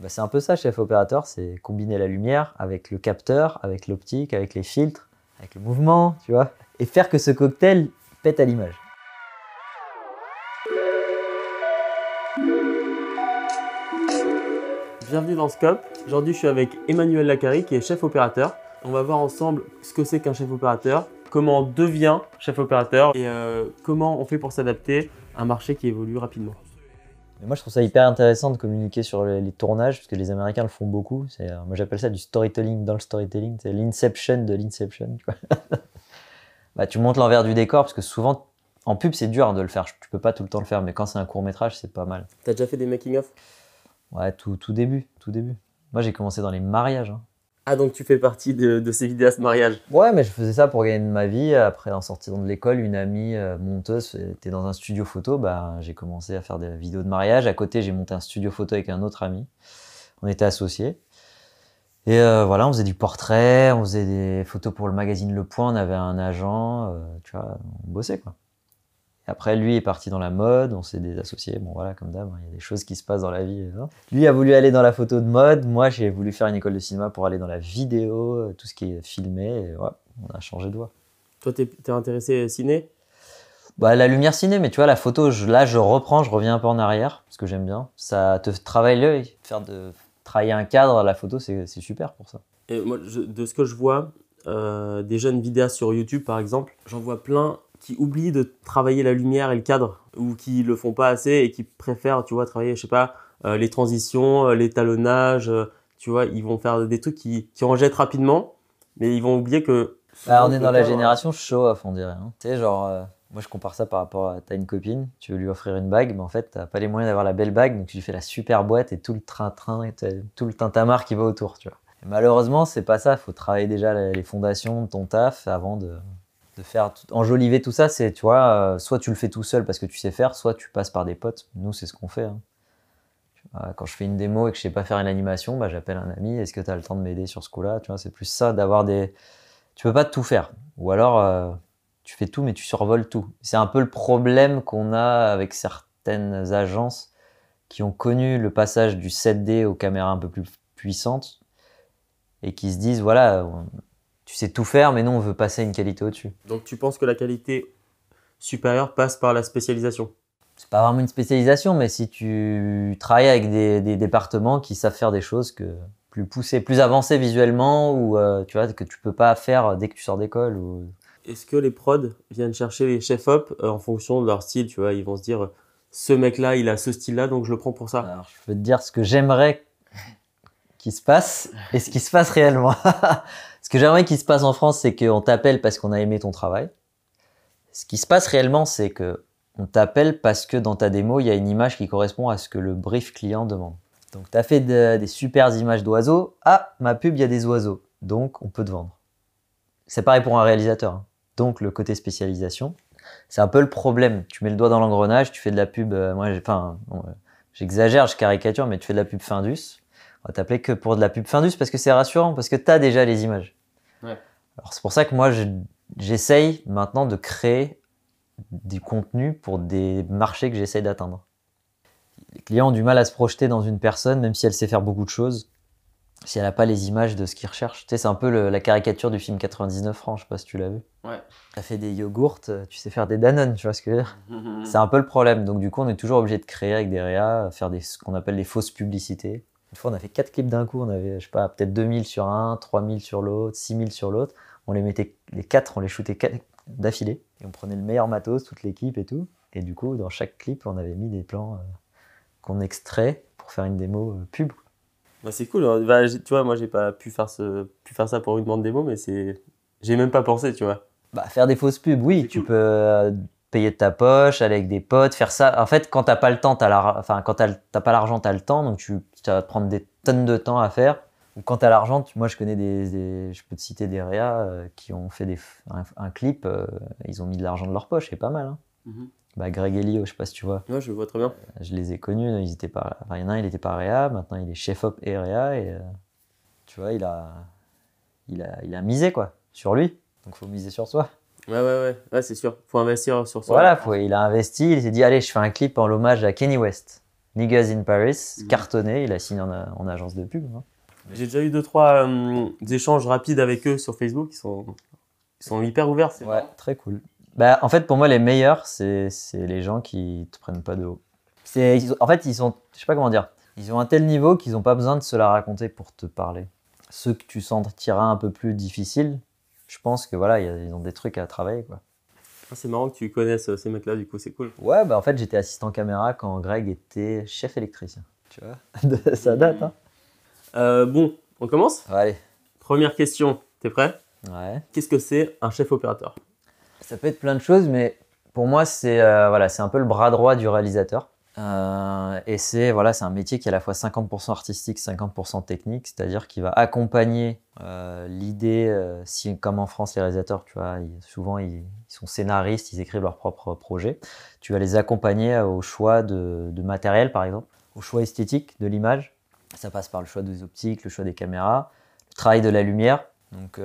Bah, c'est un peu ça, chef opérateur, c'est combiner la lumière avec le capteur, avec l'optique, avec les filtres, avec le mouvement, tu vois, et faire que ce cocktail pète à l'image. Bienvenue dans Scope. Aujourd'hui, je suis avec Emmanuel Lacari qui est chef opérateur. On va voir ensemble ce que c'est qu'un chef opérateur, comment on devient chef opérateur et euh, comment on fait pour s'adapter à un marché qui évolue rapidement. Mais moi, je trouve ça hyper intéressant de communiquer sur les, les tournages, parce que les Américains le font beaucoup. C'est, euh, moi, j'appelle ça du storytelling dans le storytelling. C'est l'inception de l'inception. bah, tu montes l'envers du décor, parce que souvent, en pub, c'est dur de le faire. Tu peux pas tout le temps le faire, mais quand c'est un court métrage, c'est pas mal. T'as déjà fait des making-of? Ouais, tout, tout début, tout début. Moi, j'ai commencé dans les mariages. hein. Ah, donc tu fais partie de, ces vidéastes mariage. Ouais, mais je faisais ça pour gagner de ma vie. Après, en sortant de l'école, une amie euh, monteuse était dans un studio photo. Bah, j'ai commencé à faire des vidéos de mariage. À côté, j'ai monté un studio photo avec un autre ami. On était associés. Et euh, voilà, on faisait du portrait, on faisait des photos pour le magazine Le Point. On avait un agent, euh, tu vois, on bossait quoi. Après, lui est parti dans la mode, on s'est désassociés. Bon, voilà, comme d'hab, hein, il y a des choses qui se passent dans la vie. hein. Lui a voulu aller dans la photo de mode. Moi, j'ai voulu faire une école de cinéma pour aller dans la vidéo, euh, tout ce qui est filmé. Et ouais, on a changé de voie. Toi, t'es t'es intéressé ciné? Bah, la lumière ciné, mais tu vois, la photo, je- là, je reprends, je reviens un peu en arrière, parce que j'aime bien. Ça te travaille l'œil. Faire de travailler un cadre, la photo, c'est c'est super pour ça. Et moi, je- de ce que je vois, euh, des jeunes vidéastes sur YouTube par exemple, j'en vois plein qui oublient de travailler la lumière et le cadre, ou qui le font pas assez et qui préfèrent, tu vois, travailler, je sais pas, euh, les transitions, euh, l'étalonnage, euh, tu vois, ils vont faire des trucs qui, qui en jettent rapidement, mais ils vont oublier que. Bah, on est dans la génération show-off, on dirait. hein. Tu sais, genre, euh, moi, je compare ça par rapport à t'as une copine, tu veux lui offrir une bague, mais en fait, t'as pas les moyens d'avoir la belle bague, donc tu lui fais la super boîte et tout le train-train, et tout le tintamarre qui va autour, tu vois. Et malheureusement, c'est pas ça. Il faut travailler déjà les fondations de ton taf avant de, faire enjoliver tout ça. C'est, tu vois, euh, soit tu le fais tout seul parce que tu sais faire, soit tu passes par des potes. Nous, c'est ce qu'on fait. hein. Quand je fais une démo et que je sais pas faire une animation, bah, j'appelle un ami. Est-ce que tu as le temps de m'aider sur ce coup-là Tu vois, c'est plus ça d'avoir des. Tu peux pas tout faire. Ou alors, euh, tu fais tout, mais tu survoles tout. C'est un peu le problème qu'on a avec certaines agences qui ont connu le passage du 7D aux caméras un peu plus puissantes et qui se disent voilà, tu sais tout faire, mais nous on veut passer à une qualité au-dessus. Donc tu penses que la qualité supérieure passe par la spécialisation? C'est pas vraiment une spécialisation, mais si tu travailles avec des, des départements qui savent faire des choses que plus poussées, plus avancées visuellement, ou euh, tu vois que tu peux pas faire dès que tu sors d'école. Ou... Est-ce que les prods viennent chercher les chefs-op euh, en fonction de leur style Tu vois, ils vont se dire ce mec-là, il a ce style-là, donc je le prends pour ça? Alors je peux te dire ce que j'aimerais qu'il se passe et ce qui se passe réellement. que j'aimerais qu'il se passe en France, c'est qu'on t'appelle parce qu'on a aimé ton travail. Ce qui se passe réellement, c'est que on t'appelle parce que dans ta démo, il y a une image qui correspond à ce que le brief client demande. Donc, tu as fait de- des super images d'oiseaux. Ah, ma pub, il y a des oiseaux. Donc, on peut te vendre. C'est pareil pour un réalisateur. hein. Donc, le côté spécialisation, c'est un peu le problème. Tu mets le doigt dans l'engrenage, tu fais de la pub. euh, moi, enfin, euh, j'exagère, je caricature, mais tu fais de la pub Findus. On va t'appeler que pour de la pub Findus parce que c'est rassurant, parce que tu as déjà les images. Ouais. Alors, c'est pour ça que moi, je- j'essaye maintenant de créer du contenu pour des marchés que j'essaye d'atteindre. Les clients ont du mal à se projeter dans une personne, même si elle sait faire beaucoup de choses, si elle n'a pas les images de ce qu'ils recherchent. Tu sais, c'est un peu le- la caricature du film 99 francs, je sais pas si tu l'as vu. Ouais. Tu as fait des yogourts, euh, tu sais faire des Danone, tu vois ce que je veux dire? C'est un peu le problème. Donc, du coup, on est toujours obligé de créer avec des réas, faire des, ce qu'on appelle des fausses publicités. Une fois, on a fait quatre clips d'un coup. On avait, je sais pas, peut-être 2000 sur un, 3000 sur l'autre, 6000 sur l'autre. On les mettait, les quatre, on les shootait quatre- d'affilée. Et on prenait le meilleur matos, toute l'équipe et tout. Et du coup, dans chaque clip, on avait mis des plans euh, qu'on extrait pour faire une démo euh, pub. Bah, c'est cool. hein. Bah, j'ai- tu vois, moi, j'ai pas pu faire, ce, pu faire ça pour une bande démo, mais c'est. J'ai même pas pensé, tu vois. Bah, faire des fausses pubs, oui, tu cool. peux euh, payer de ta poche, aller avec des potes, faire ça. En fait, quand t'as pas le temps, t'as la... enfin, quand t'as pas l'argent, t'as le temps, donc tu ça va te prendre des tonnes de temps à faire. Ou quand t'as l'argent, moi je connais des, des- je peux te citer des réas euh, qui ont fait des, un, un clip, euh, ils ont mis de l'argent de leur poche, c'est pas mal. Hein. Bah, Greg Elio, je sais pas si tu vois, Ouais, je vois très bien. je les ai connus, ils étaient pas, enfin, il y en a un, il était pas réa, maintenant il est chef op et réa, et euh, tu vois, il a, il a, il a misé quoi, sur lui. Donc faut miser sur soi. Ouais, ouais, ouais, ouais c'est sûr. Faut investir sur soi. Voilà, faut- il a investi, il s'est dit allez, je fais un clip en l'hommage à Kenny West. Niggas in Paris, Mhm. cartonné, il a signé en, en agence de pub. hein. J'ai déjà eu deux, trois euh, échanges rapides avec eux sur Facebook. Ils sont, ils sont hyper ouverts. c'est Ouais, marrant. très cool. Bah, en fait, pour moi, les meilleurs, c'est les gens qui te prennent pas de haut. Ils En fait, ils sont, je sais pas comment dire, ils ont un tel niveau qu'ils ont pas besoin de se la raconter pour te parler. Ceux que tu sentiras un peu plus difficiles, je pense que voilà, ils ont des trucs à travailler, quoi. Ah, c'est marrant que tu connaisses euh, ces mecs-là, du coup, c'est cool. Ouais, bah en fait, j'étais assistant caméra quand Greg était chef électricien. Tu vois Ça date, hein Euh, bon, on commence? Allez. Première question. T'es prêt? Ouais. Qu'est-ce que c'est un chef opérateur? Ça peut être plein de choses, mais pour moi, c'est euh, voilà, c'est un peu le bras droit du réalisateur. Euh, et c'est voilà, c'est un métier qui est à la fois 50% artistique, 50% technique, c'est-à-dire qu'il va accompagner euh, l'idée, euh, comme en France, les réalisateurs, tu vois, souvent ils, sont scénaristes, ils écrivent leur propre projet. Tu vas les accompagner au choix de, de matériel, par exemple, au choix esthétique de l'image. Ça passe par le choix des optiques, le choix des caméras, le travail de la lumière. Donc,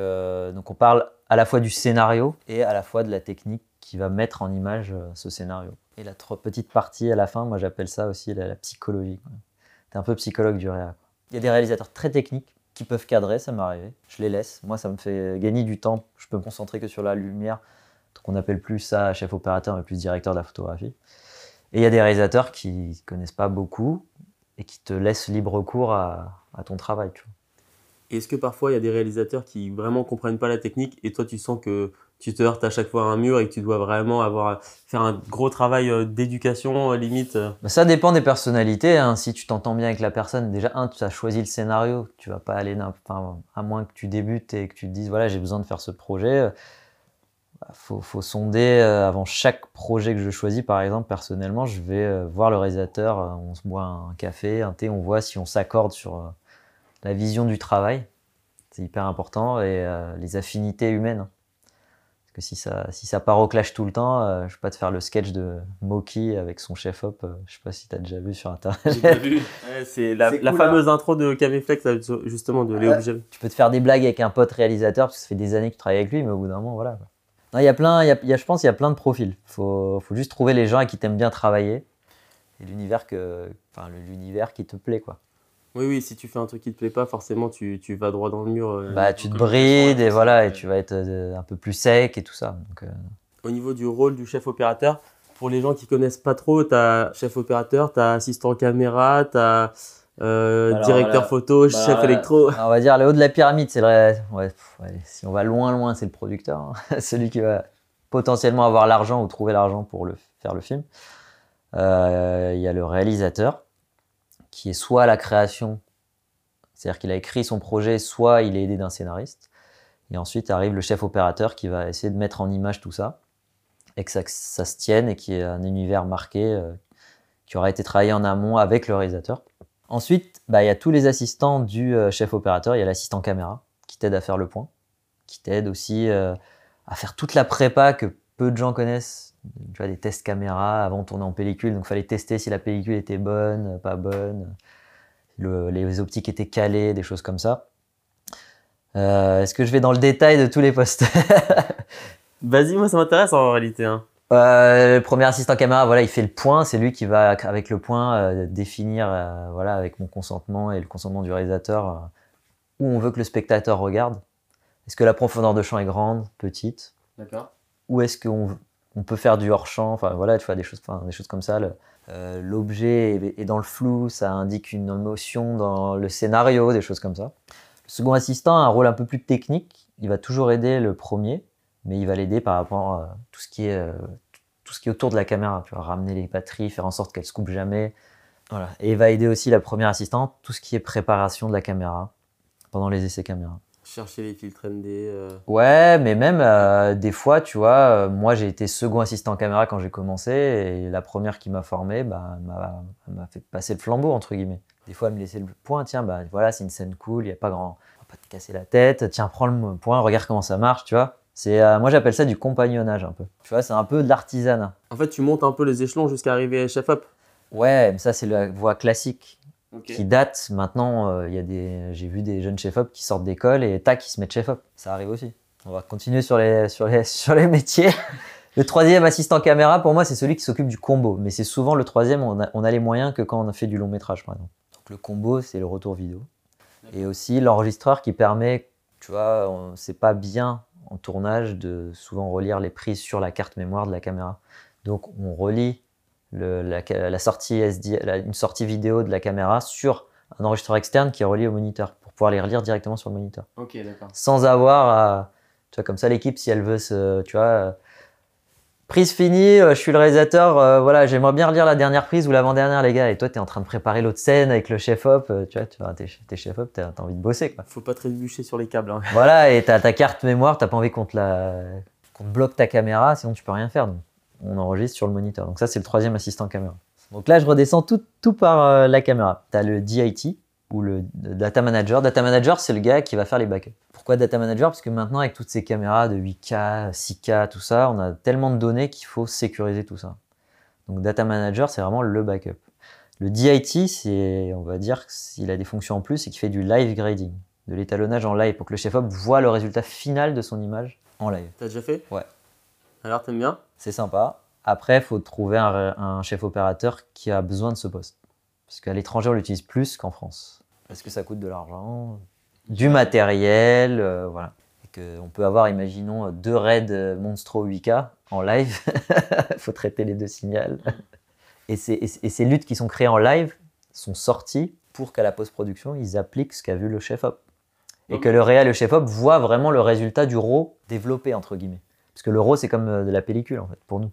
donc on parle à la fois du scénario et à la fois de la technique qui va mettre en image ce scénario. Et la trop petite partie à la fin, moi j'appelle ça aussi la, psychologie. Tu es un peu psychologue du réa. Il y a des réalisateurs très techniques qui peuvent cadrer, ça m'est arrivé. Je les laisse. Moi, ça me fait gagner du temps. Je peux me concentrer que sur la lumière. Donc on n'appelle plus ça chef opérateur, mais plus directeur de la photographie. Et il y a des réalisateurs qui connaissent pas beaucoup et qui te laissent libre cours à, ton travail. Est-ce que parfois il y a des réalisateurs qui vraiment comprennent pas la technique et toi tu sens que tu te heurtes à chaque fois à un mur et que tu dois vraiment avoir faire un gros travail euh, d'éducation euh, limite euh. Bah, ça dépend des personnalités. hein. Si tu t'entends bien avec la personne, déjà, un, tu as choisi le scénario. Tu vas pas aller, enfin, à moins que tu débutes et que tu te dises, voilà, j'ai besoin de faire ce projet. bah, faut, faut sonder avant chaque projet que je choisis. Par exemple, personnellement, je vais voir le réalisateur. on se boit un café, un thé, on voit si on s'accorde sur la vision du travail. C'est hyper important et les affinités humaines. Hein. Parce que si ça, si ça part au clash tout le temps, euh, je vais pas te faire le sketch de Moki avec son chef-op. euh, je sais pas si tu as déjà vu sur Internet. J'ai pas vu. Ouais, c'est la, cool, fameuse intro de Caméflex justement de Léo Ouais. Bugel. tu peux te faire des blagues avec un pote réalisateur parce que ça fait des années que tu travailles avec lui, mais au bout d'un moment, voilà. il y a plein, il y a, il y a- je pense qu'il y a plein de profils. Faut, faut juste trouver les gens avec qui t'aimes bien travailler et l'univers que, enfin, l'univers qui te plaît, quoi. Oui, oui, si tu fais un truc qui te plaît pas, forcément tu, tu vas droit dans le mur. euh, bah, tu te comme- brides et voilà, et tu vas être euh, un peu plus sec et tout ça. Donc, euh, Au niveau du rôle du chef opérateur, pour les gens qui connaissent pas trop, tu as chef opérateur, tu as assistant caméra, tu as Alors, directeur là- photo, bah, chef électro. on va dire le haut de la pyramide, c'est le, ré- ouais, pff, ouais, si on va loin, loin, c'est le producteur, hein. celui qui va potentiellement avoir l'argent ou trouver l'argent pour le, faire le film. Euh, Il y a le réalisateur qui est soit la création, c'est-à-dire qu'il a écrit son projet, soit il est aidé d'un scénariste. Et ensuite arrive le chef opérateur qui va essayer de mettre en image tout ça et que ça, que ça se tienne et qui est un univers marqué euh, qui aura été travaillé en amont avec le réalisateur. Ensuite, bah, il y a tous les assistants du euh, chef opérateur. Il y a l'assistant caméra qui t'aide à faire le point, qui t'aide aussi euh, à faire toute la prépa que peu de gens connaissent. Tu vois, des tests caméra avant de tourner en pellicule. Donc, il fallait tester si la pellicule était bonne, pas bonne, le- les optiques étaient calées, des choses comme ça. Euh, Est-ce que je vais dans le détail de tous les postes Vas-y, moi ça m'intéresse en réalité. hein. Euh, le premier assistant caméra, voilà, il fait le point. C'est lui qui va, avec le point, euh, définir, voilà, avec mon consentement et le consentement du réalisateur, où on veut que le spectateur regarde. Est-ce que la profondeur de champ est grande, petite? D'accord. Ou est-ce qu'on on peut faire du hors-champ Enfin, voilà, des choses, des choses comme ça. Euh, L'objet est, dans le flou, ça indique une émotion dans le scénario, des choses comme ça. Le second assistant a un rôle un peu plus technique. Il va toujours aider le premier, mais il va l'aider par rapport à tout ce qui est euh, autour de la caméra. Tu ramener les batteries, faire en sorte qu'elles se coupent jamais. Et il va aider aussi la première assistante tout ce qui est préparation de la caméra pendant les essais caméra. Chercher les filtres ND. euh, Ouais, mais même euh, des fois, tu vois, euh, moi j'ai été second assistant caméra quand j'ai commencé et la première qui m'a formé, bah, m'a fait passer le flambeau entre guillemets. Des fois, elle me laissait le point, tiens, bah voilà, c'est une scène cool, il y a pas grand, on va pas te casser la tête, tiens, prends le point, regarde comment ça marche, tu vois. C'est, moi j'appelle ça du compagnonnage un peu. Tu vois, c'est un peu de l'artisanat. En fait, tu montes un peu les échelons jusqu'à arriver chef op. Ouais, mais ça c'est la voie classique qui date. Maintenant, euh, il y a des, j'ai vu des jeunes chefs-op qui sortent d'école et tac, ils se mettent chef-op. Ça arrive aussi. On va continuer sur les, sur les, sur les métiers. Le troisième assistant caméra, pour moi, c'est celui qui s'occupe du combo. Mais c'est souvent le troisième, on a, on a les moyens que quand on a fait du long métrage, par exemple. Donc le combo, c'est le retour vidéo. Et aussi l'enregistreur qui permet, tu vois, c'est pas bien en tournage de souvent relire les prises sur la carte mémoire de la caméra. Donc on relie le- la, sortie SD, la- une sortie vidéo de la caméra sur un enregistreur externe qui est relié au moniteur pour pouvoir les relire directement sur le moniteur Ok, d'accord. sans avoir à. Tu vois, comme ça, l'équipe, si elle veut se. Tu vois. euh, Prise finie, euh, je suis le réalisateur, euh, voilà, j'aimerais bien relire la dernière prise ou l'avant-dernière, les gars. Et toi, tu es en train de préparer l'autre scène avec le chef-op, tu vois, tu vois, t'es, chef-op, t'as, envie de bosser, quoi. Faut pas trébucher sur les câbles. hein. Voilà, et t'as ta carte mémoire, t'as pas envie qu'on te, la... qu'on te bloque ta caméra, sinon tu peux rien faire. Donc, on enregistre sur le moniteur. Donc ça, c'est le troisième assistant caméra. Donc là, je redescends tout, tout par euh, la caméra. T'as le DIT ou le Data Manager. Data Manager, c'est le gars qui va faire les backups. Pourquoi Data Manager? Parce que maintenant, avec toutes ces caméras de 8K, 6K, tout ça, on a tellement de données qu'il faut sécuriser tout ça. Donc Data Manager, c'est vraiment le backup. Le DIT, c'est, on va dire, qu'il a des fonctions en plus et qui fait du live grading, de l'étalonnage en live pour que le chef-op voit le résultat final de son image en live. T'as déjà fait? Ouais. Alors, t'aimes bien? C'est sympa. Après, il faut trouver un, un chef opérateur qui a besoin de ce poste. Parce qu'à l'étranger, on l'utilise plus qu'en France. Parce que ça coûte de l'argent, du matériel, euh, voilà. Et que on peut avoir, imaginons, deux raids Monstro 8K en live. Il faut traiter les deux signaux. Et, ces- et, et ces luttes qui sont créées en live sont sorties pour qu'à la post-production, ils appliquent ce qu'a vu le chef-op. Et que le réel et le chef-op voient vraiment le résultat du RAW développé, entre guillemets. Parce que le RAW, c'est comme euh, de la pellicule, en fait, pour nous.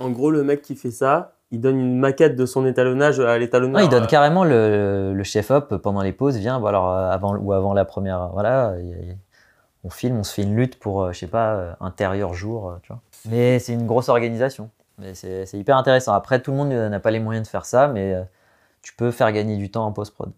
En gros, le mec qui fait ça, il donne une maquette de son étalonnage à l'étalonneur. Non, il donne Euh, carrément le, le chef-op pendant les pauses, vient, bon, alors, avant, ou avant la première, voilà, on filme, on se fait une lutte pour, euh, je sais pas, intérieur jour, tu vois. Mais c'est une grosse organisation. Mais c'est hyper intéressant. Après, tout le monde n'a pas les moyens de faire ça, mais tu peux faire gagner du temps en post-prod.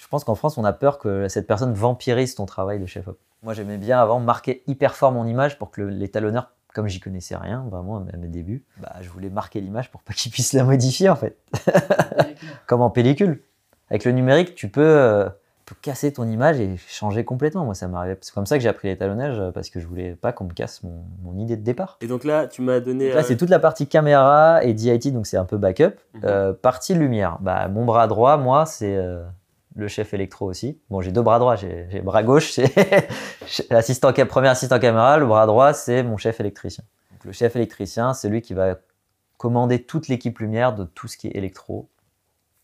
Je pense qu'en France, on a peur que cette personne vampirise ton travail de chef-op. Moi, j'aimais bien avant marquer hyper fort mon image pour que le- l'étalonneur, comme j'y connaissais rien, vraiment à mes débuts, bah, je voulais marquer l'image pour pas qu'il puisse la modifier en fait comme en pellicule. Avec le numérique, tu peux, euh, tu peux casser ton image et changer complètement. Moi, ça m'arrivait. C'est comme ça que j'ai appris l'étalonnage euh, parce que je voulais pas qu'on me casse mon, mon idée de départ. Et donc là, tu m'as donné. Donc là, euh, c'est toute la partie caméra et DIT, donc c'est un peu backup. Mhm. Euh, partie lumière. Bah, mon bras droit, moi, c'est euh, le chef électro aussi. Bon, j'ai deux bras droits. J'ai bras gauche, c'est assistant, premier assistant caméra. Le bras droit, c'est mon chef électricien. Le chef électricien, c'est lui qui va commander toute l'équipe lumière de tout ce qui est électro.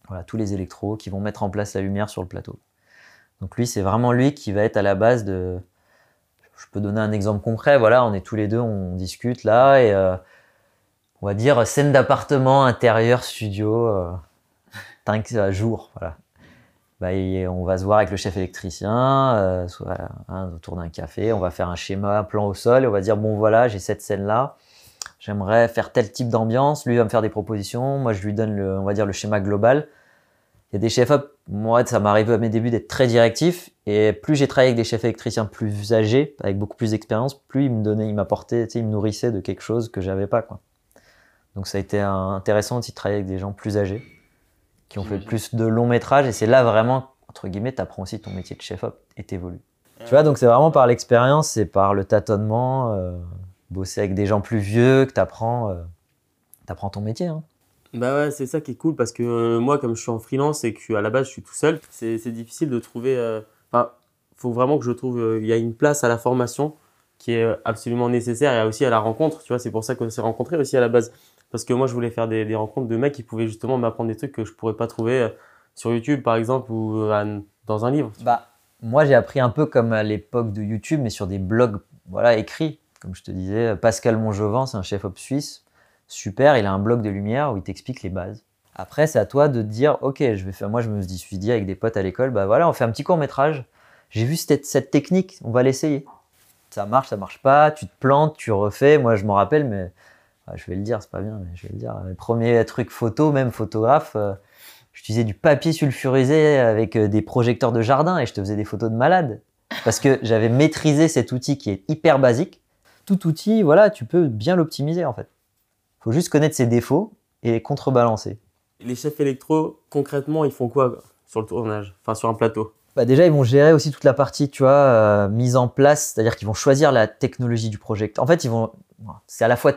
Voilà, tous les électros qui vont mettre en place la lumière sur le plateau. Donc lui, c'est vraiment lui qui va être à la base de. Je peux donner un exemple concret. Voilà, on est tous les deux, on discute là et euh, on va dire scène d'appartement, intérieur, studio, euh, jour. Voilà. Bah, on va se voir avec le chef électricien, euh, hein, autour d'un café. On va faire un schéma, un plan au sol et on va dire bon voilà, j'ai cette scène là. J'aimerais faire tel type d'ambiance. Lui va me faire des propositions. Moi, je lui donne le, on va dire le schéma global. Il y a des chefs moi, ça arrivé à mes débuts d'être très directif. Et plus j'ai travaillé avec des chefs électriciens plus âgés, avec beaucoup plus d'expérience, plus ils me donnaient, ils m'apportaient, ils me nourrissaient de quelque chose que j'avais pas. Donc ça a été intéressant aussi de travailler avec des gens plus âgés, qui ont fait plus de longs métrages. Et c'est là vraiment, entre guillemets, tu apprends aussi ton métier de chef op et t'évolues. Tu vois, donc c'est vraiment par l'expérience, c'est par le tâtonnement, euh, bosser avec des gens plus vieux que tu apprends, ton métier. hein. Bah ouais, c'est ça qui est cool parce que euh, moi, comme je suis en freelance et que à la base je suis tout seul, c'est difficile de trouver. euh, Enfin, faut vraiment que je trouve. euh, Il y a une place à la formation qui est euh, absolument nécessaire et aussi à la rencontre. Tu vois, c'est pour ça qu'on s'est rencontrés aussi à la base. Parce que moi, je voulais faire des, rencontres de mecs qui pouvaient justement m'apprendre des trucs que je pourrais pas trouver euh, sur YouTube, par exemple, ou euh, dans un livre. Bah, moi, j'ai appris un peu comme à l'époque de YouTube, mais sur des blogs voilà, écrits. Comme je te disais, Pascal Monjovan, c'est un chef-op suisse. Super, il a un blog de lumière où il t'explique les bases. Après, c'est à toi de te dire, ok, je vais faire. Moi, je me suis dit avec des potes à l'école, bah voilà, on fait un petit court métrage. J'ai vu cette, cette technique, on va l'essayer. Ça marche, ça marche pas, tu te plantes, tu refais. Moi, je m'en rappelle, mais je vais le dire, c'est pas bien, mais je vais le dire. Le premier truc photo, même photographe, euh, j'utilisais du papier sulfurisé avec euh, des projecteurs de jardin et je te faisais des photos de malade. Parce que j'avais maîtrisé cet outil qui est hyper basique. Tout outil, voilà, tu peux bien l'optimiser en fait. faut juste connaître ses défauts et les contrebalancer. Les chefs électro, concrètement, ils font quoi quoi, sur le tournage Enfin, sur un plateau? Bah déjà, ils vont gérer aussi toute la partie, tu vois, euh, mise en place, c'est-à-dire qu'ils vont choisir la technologie du projecteur. En fait, ils vont, c'est à la fois,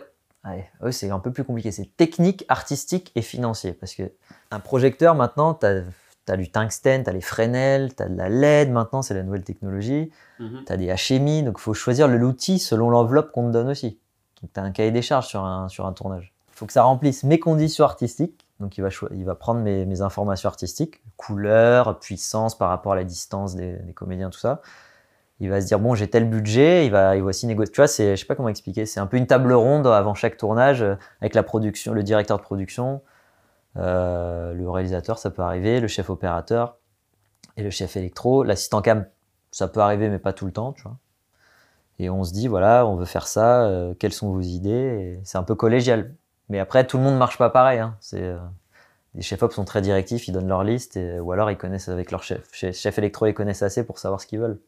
eux, c'est un peu plus compliqué, c'est technique, artistique et financier, parce que un projecteur, maintenant, tu as, du tungstène, tu as les Fresnel, tu as de la LED, maintenant, c'est la nouvelle technologie, Mhm. tu as des HMI, donc il faut choisir l'outil selon l'enveloppe qu'on te donne aussi. Donc tu as un cahier des charges sur un, sur un tournage. Il faut que ça remplisse mes conditions artistiques, donc il va, il va prendre mes, mes informations artistiques, couleur, puissance par rapport à la distance des, des comédiens, tout ça. Il va se dire, bon, j'ai tel budget, il va, aussi négocier. Tu vois, c'est, je sais pas comment expliquer, c'est un peu une table ronde avant chaque tournage euh, avec la production, le directeur de production, euh, le réalisateur, ça peut arriver, le chef opérateur et le chef électro. L'assistant cam, ça peut arriver, mais pas tout le temps, tu vois. Et on se dit, voilà, on veut faire ça, euh, quelles sont vos idées C'est un peu collégial. Mais après, tout le monde marche pas pareil. Hein. C'est, les chefs op sont très directifs, ils donnent leur liste, ou alors ils connaissent avec leur. Chef, chef électro, ils connaissent assez pour savoir ce qu'ils veulent.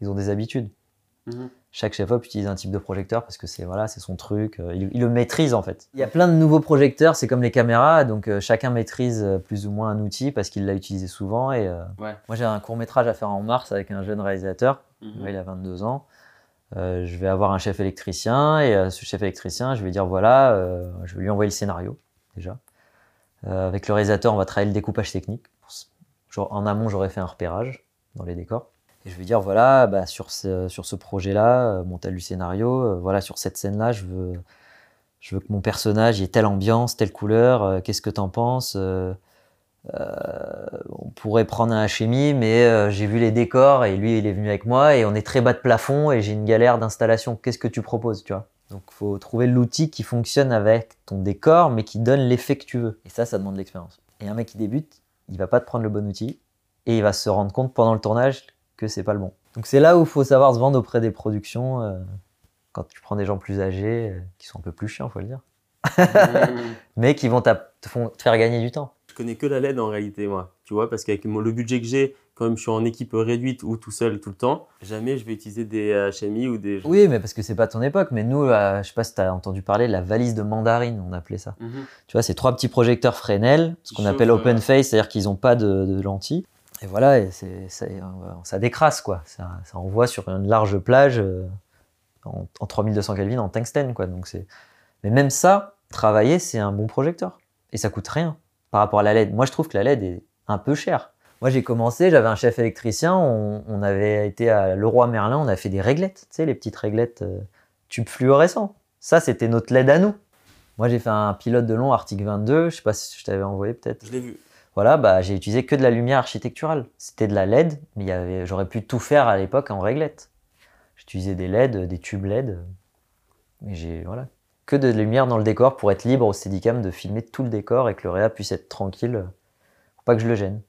Ils ont des habitudes. Mhm. Chaque chef op utilise un type de projecteur parce que c'est voilà, c'est son truc. euh, il, il le maîtrise en fait. Il y a plein de nouveaux projecteurs, c'est comme les caméras, donc euh, chacun maîtrise euh, plus ou moins un outil parce qu'il l'a utilisé souvent. Et euh, Ouais. moi j'ai un court métrage à faire en mars avec un jeune réalisateur. Mhm. Ouais, il a 22 ans. Euh, je vais avoir un chef électricien et ce chef électricien, je vais dire voilà, je vais lui envoyer le scénario déjà. Avec le réalisateur, on va travailler le découpage technique. Genre, en amont, j'aurais fait un repérage dans les décors. Je vais dire voilà, bah, sur ce, projet-là, euh, mon tel du scénario, euh, voilà, sur cette scène-là, je veux, que mon personnage ait telle ambiance, telle couleur. euh, Qu'est-ce que t'en penses on pourrait prendre un HMI, mais j'ai vu les décors et lui, il est venu avec moi et on est très bas de plafond et j'ai une galère d'installation. Qu'est-ce que tu proposes, tu vois? Donc, faut trouver l'outil qui fonctionne avec ton décor, mais qui donne l'effet que tu veux. Et ça, ça demande de l'expérience. Et un mec qui débute, il va pas te prendre le bon outil et il va se rendre compte pendant le tournage que c'est pas le bon. Donc, c'est là où il faut savoir se vendre auprès des productions. euh, quand tu prends des gens plus âgés, euh, qui sont un peu plus chiants, faut le dire, mais qui vont te, faire gagner du temps. Je connais que la LED en réalité, moi. Tu vois, parce qu'avec le budget que j'ai, quand même, je suis en équipe réduite ou tout seul tout le temps, jamais je vais utiliser des HMI ou des. Oui, mais parce que c'est pas ton époque. Mais nous, euh, je sais pas si tu as entendu parler de la valise de mandarine, on appelait ça. Mhm. Tu vois, c'est trois petits projecteurs Fresnel, ce qu'on appelle euh, open face, c'est-à-dire qu'ils n'ont pas de, de lentilles. Et voilà, et euh, ça décrasse, quoi. Ça, ça envoie sur une large plage euh, en, en 3200 Kelvin en tungstène, quoi. Donc c'est... Mais même ça, travailler, c'est un bon projecteur. Et ça coûte rien par rapport à la LED. Moi, je trouve que la LED est un peu chère. Moi, j'ai commencé, j'avais un chef électricien, on, on avait été à Leroy Merlin, on a fait des réglettes, tu sais, les petites réglettes euh, tubes fluorescents. Ça, c'était notre LED à nous. Moi, j'ai fait un pilote de long Arctic 22, je sais pas si je t'avais envoyé peut-être. Je l'ai vu. Voilà, bah, j'ai utilisé que de la lumière architecturale. C'était de la LED, mais j'aurais pu tout faire à l'époque en réglette. J'utilisais des LED, des tubes LED, mais j'ai voilà que de lumière dans le décor pour être libre au Steadicam de filmer tout le décor et que le réa puisse être tranquille, pour pas que je le gêne.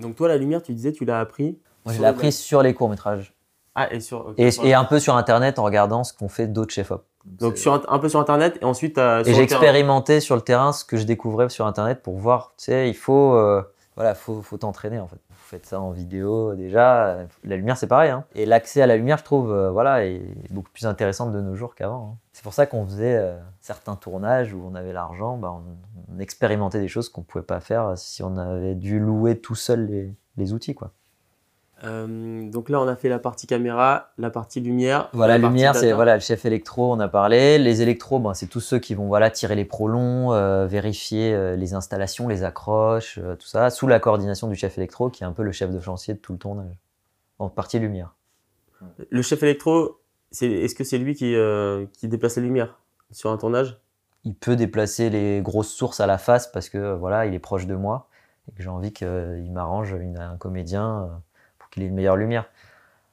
Donc, toi, la lumière, tu disais, tu l'as appris Moi, je l'ai appris sur les courts métrages Ah, et sur. ok, et, sur- et un peu sur internet en regardant ce qu'ont fait d'autres chefs op. Donc, sur, un peu sur Internet, et ensuite, t'as- Et j'ai expérimenté sur le terrain ce que je découvrais sur internet pour voir, tu sais, il faut, euh, voilà, faut, faut t'entraîner en fait. Vous faites ça en vidéo déjà. euh, La lumière c'est pareil. hein. Et l'accès à la lumière, je trouve, euh, voilà, est beaucoup plus intéressante de nos jours qu'avant. hein. C'est pour ça qu'on faisait euh, certains tournages où on avait l'argent, bah, on, on expérimentait des choses qu'on pouvait pas faire si on avait dû louer tout seul les, les outils, quoi. Euh, donc là, on a fait la partie caméra, la partie lumière. Voilà, la lumière, c'est voilà, le chef électro, on a parlé. Les électros, ben, c'est tous ceux qui vont voilà, tirer les prolongs, euh, vérifier euh, les installations, les accroches, tout ça, sous la coordination du chef électro, qui est un peu le chef de chantier de tout le tournage. En partie lumière. Le chef électro, est-ce que c'est lui qui, qui déplace la lumière sur un tournage? Il peut déplacer les grosses sources à la face parce que voilà, il est proche de moi et que j'ai envie qu'il m'arrange un comédien qu'il ait une meilleure lumière.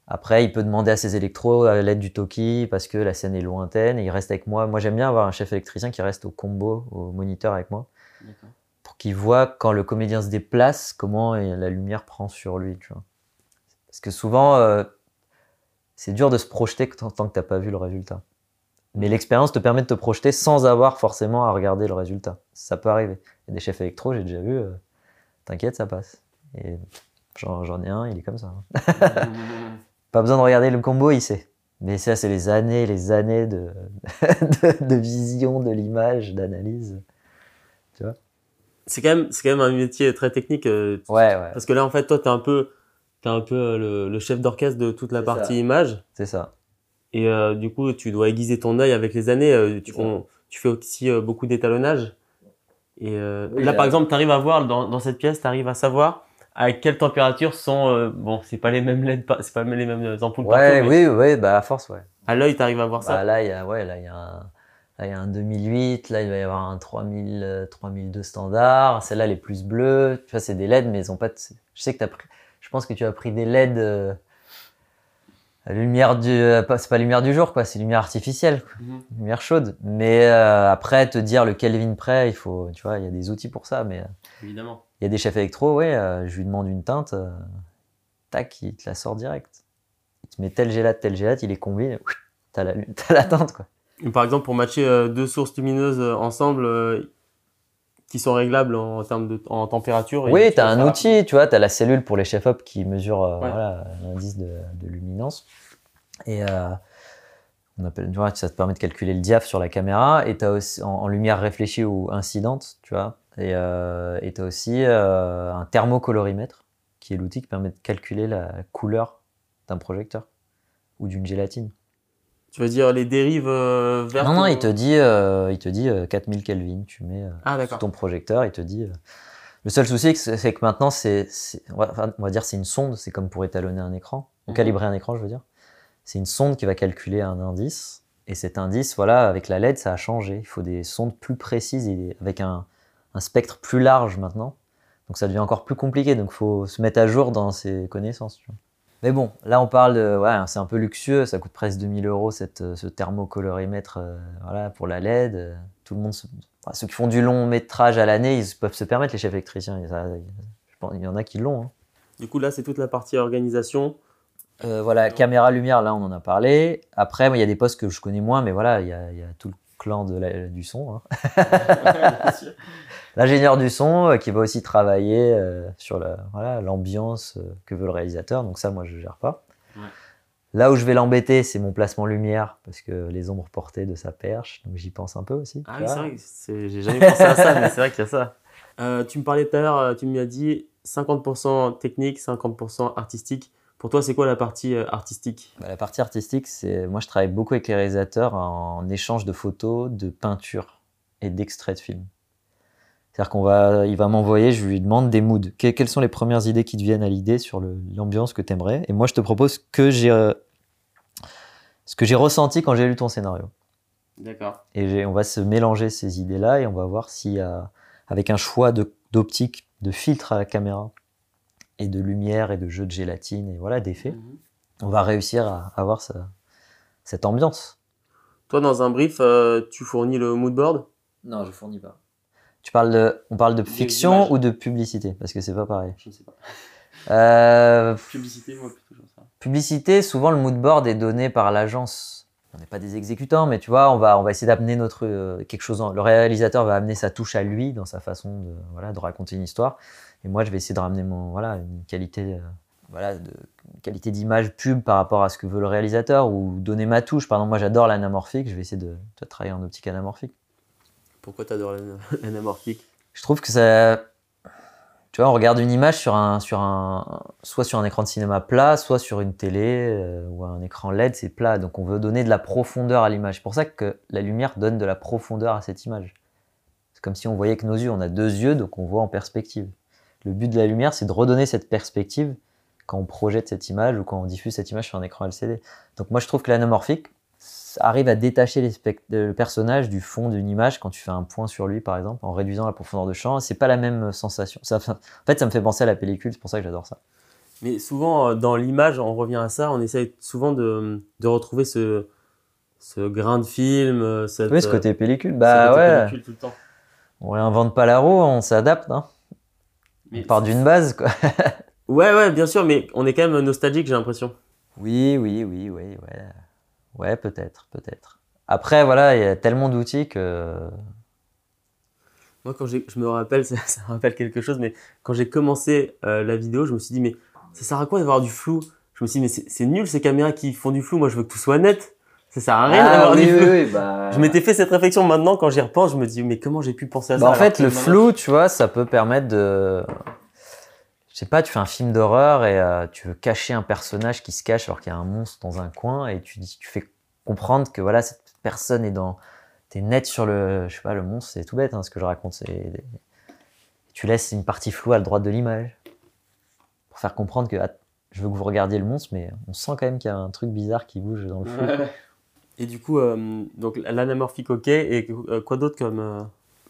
Après, il peut demander à ses électros à l'aide du Toki parce que la scène est lointaine et il reste avec moi. Moi, j'aime bien avoir un chef électricien qui reste au combo, au moniteur avec moi, pour qu'il voit quand le comédien se déplace, comment la lumière prend sur lui. Tu vois. Parce que souvent, euh, c'est dur de se projeter tant tant que tu n'as pas vu le résultat. Mais l'expérience te permet de te projeter sans avoir forcément à regarder le résultat. Ça peut arriver. Il y a des chefs électro, j'ai déjà vu, euh, t'inquiète, ça passe. Et j'en j'en ai un, il est comme ça. hein. Pas besoin de regarder le combo, il sait. Mais ça, c'est les années, les années de, de, de vision de l'image, d'analyse. c'est, quand même, c'est quand même un métier très technique. euh, Ouais, ouais. Parce que là, en fait, toi, tu es un peu T'es un peu euh, le, le chef d'orchestre de toute la partie ça. image. C'est ça. Et euh, du coup, tu dois aiguiser ton œil avec les années. euh, tu, on- tu fais aussi euh, beaucoup d'étalonnage. Et euh, Oui, là, là- par exemple, tu arrives à voir dans, dans cette pièce, tu arrives à savoir à quelle température sont. euh, bon, c'est pas les mêmes LED, c'est pas les mêmes ampoules Ouais, partout, oui, oui, bah à force, ouais. à l'œil, tu arrives à voir Bah, ça. là, il y a, ouais, là, il y a un, là, il y a un 2008, là, il va y avoir un 3000, euh, 3002 standard. Celles-là, les plus bleues. Tu vois, c'est des LED, mais ils ont pas de... Je sais que t'as pris, je pense que tu as pris des LED, lumière du, euh, pas- c'est pas lumière du jour, quoi, c'est lumière artificielle, quoi, Mhm. lumière chaude. Mais euh, après, te dire le Kelvin près, il faut, tu vois, il y a des outils pour ça, mais euh, Évidemment. il y a des chefs électro, ouais, euh, je lui demande une teinte, euh, tac, il te la sort direct. Il te met tel gélat, tel gélat, il les combine, et t'as la, t'as la teinte, quoi. Et Par exemple, pour matcher euh, deux sources lumineuses ensemble euh, qui sont réglables en termes de en température. et Oui, tu as un outil, tu vois, tu as la cellule pour les chefs-op qui mesure euh, voilà, l'indice de, de luminance. Et euh, on appelle, tu vois, ça te permet de calculer le diaph sur la caméra. Et tu as aussi en, en lumière réfléchie ou incidente, tu vois. Et euh, tu as aussi un thermocolorimètre, qui est l'outil qui permet de calculer la couleur d'un projecteur ou d'une gélatine. Tu veux dire les dérives euh, vertes Non, non, il te dit, euh, il te dit euh, 4000 Kelvin. Tu mets euh, Ah, ton projecteur, il te dit. euh, Le seul souci, c'est que maintenant, c'est, on, va, dire, c'est une sonde. C'est comme pour étalonner un écran, ou Mhm. calibrer un écran, je veux dire. C'est une sonde qui va calculer un indice. Et cet indice, voilà, avec la LED, ça a changé. Il faut des sondes plus précises et avec un, un spectre plus large maintenant. Donc ça devient encore plus compliqué. Donc il faut se mettre à jour dans ses connaissances. tu vois. Mais bon, là on parle de. Ouais, c'est un peu luxueux. Ça coûte presque 2000 euros cette, euh, ce thermocolorimètre euh, voilà, pour la LED. Tout le monde se- enfin, ceux qui font du long métrage à l'année, ils peuvent se permettre, les chefs électriciens. Et ça, je pense, il y en a qui l'ont. hein. Du coup, là, c'est toute la partie organisation. Euh, voilà, caméra lumière, là on en a parlé. Après, il y a des postes que je connais moins, mais voilà, il y a, il y a tout le clan de la- du son. hein. L'ingénieur du son euh, qui va aussi travailler euh, sur la- voilà, l'ambiance euh, que veut le réalisateur. Donc ça, moi, je gère pas. Ouais. Là où je vais l'embêter, c'est mon placement lumière, parce que les ombres portées de sa perche. Donc j'y pense un peu aussi. Ah tu oui, c'est vrai, c'est- j'ai jamais pensé à ça, mais c'est vrai qu'il y a ça. Euh, tu me parlais tout à l'heure, tu m'as dit 50% technique, 50% artistique. Pour toi, c'est quoi la partie euh, artistique? Bah, la partie artistique, c'est moi je travaille beaucoup avec les réalisateurs en échange de photos, de peintures et d'extraits de films. C'est-à-dire qu'on va, il va m'envoyer, je lui demande des moods. Que- quelles sont les premières idées qui te viennent à l'idée sur le- l'ambiance que tu aimerais Et moi, je te propose que j'ai, euh, ce que j'ai ressenti quand j'ai lu ton scénario. D'accord. Et j'ai- on va se mélanger ces idées-là et on va voir a, avec un choix de- d'optique, de, filtre à la caméra et de lumière et de jeu de gélatine et voilà d'effets, on va réussir à avoir ça- cette ambiance. Toi, dans un brief, euh, tu fournis le mood board Non, je fournis pas. Tu parles de, on parle de fiction ou de publicité? Parce que c'est pas pareil. Je ne sais pas. Euh, Publicité, moi, plutôt ça. publicité, souvent le mood board est donné par l'agence. On n'est pas des exécutants, mais tu vois, on va, on va essayer d'amener notre euh, quelque chose. en- le réalisateur va amener sa touche à lui dans sa façon de, voilà, de raconter une histoire. Et moi, je vais essayer de ramener mon, voilà, une qualité, euh, voilà, de une qualité d'image pub par rapport à ce que veut le réalisateur ou donner ma touche. Par exemple, moi, j'adore l'anamorphique. Je vais essayer de, de travailler en optique anamorphique. Pourquoi t'adores l'anamorphique? Je trouve que ça. Tu vois, on regarde une image sur un, sur un, soit sur un écran de cinéma plat, soit sur une télé euh, ou un écran LED, c'est plat. Donc on veut donner de la profondeur à l'image. C'est pour ça que la lumière donne de la profondeur à cette image. C'est comme si on voyait que nos yeux, on a deux yeux, donc on voit en perspective. Le but de la lumière, c'est de redonner cette perspective quand on projette cette image ou quand on diffuse cette image sur un écran LCD. Donc moi, je trouve que l'anamorphique arrive à détacher les le personnage du fond d'une image quand tu fais un point sur lui, par exemple, en réduisant la profondeur de champ. C'est pas la même sensation. Ça, en fait, ça me fait penser à la pellicule, c'est pour ça que j'adore ça. Mais souvent, euh, dans l'image, on revient à ça, on essaye souvent de, de retrouver ce, ce grain de film, euh, cette, Oui, ce euh, côté pellicule, ce bah côté ouais, pellicule tout le temps. on réinvente pas la roue, on s'adapte. Hein. Mais On part d'une base, quoi. Ouais, ouais, bien sûr, mais on est quand même nostalgique, j'ai l'impression. Oui, oui, oui, oui, ouais. Ouais, peut-être, peut-être. Après, voilà, il y a tellement d'outils que. Moi, quand je me rappelle, ça, ça me rappelle quelque chose, mais quand j'ai commencé euh, la vidéo, je me suis dit, mais ça sert à quoi d'avoir du flou? Je me suis dit, mais c'est nul ces caméras qui font du flou, moi je veux que tout soit net. Ça sert à rien d'avoir du flou. bah. Je m'étais fait cette réflexion maintenant, quand j'y repense, je me dis, mais comment j'ai pu penser à ça Bah, en alors fait, le flou, tu vois, ça peut permettre de. Je sais pas, tu fais un film d'horreur et euh, tu veux cacher un personnage qui se cache alors qu'il y a un monstre dans un coin et tu fais comprendre que voilà, cette personne est dans, t'es net sur le, je sais pas, le monstre, c'est tout bête hein, ce que je raconte. Tu laisses une partie floue à droite de l'image pour faire comprendre que ah, je veux que vous regardiez le monstre, mais on sent quand même qu'il y a un truc bizarre qui bouge dans le flou. Et du coup, euh, donc l'anamorphique, ok. Et euh, quoi d'autre comme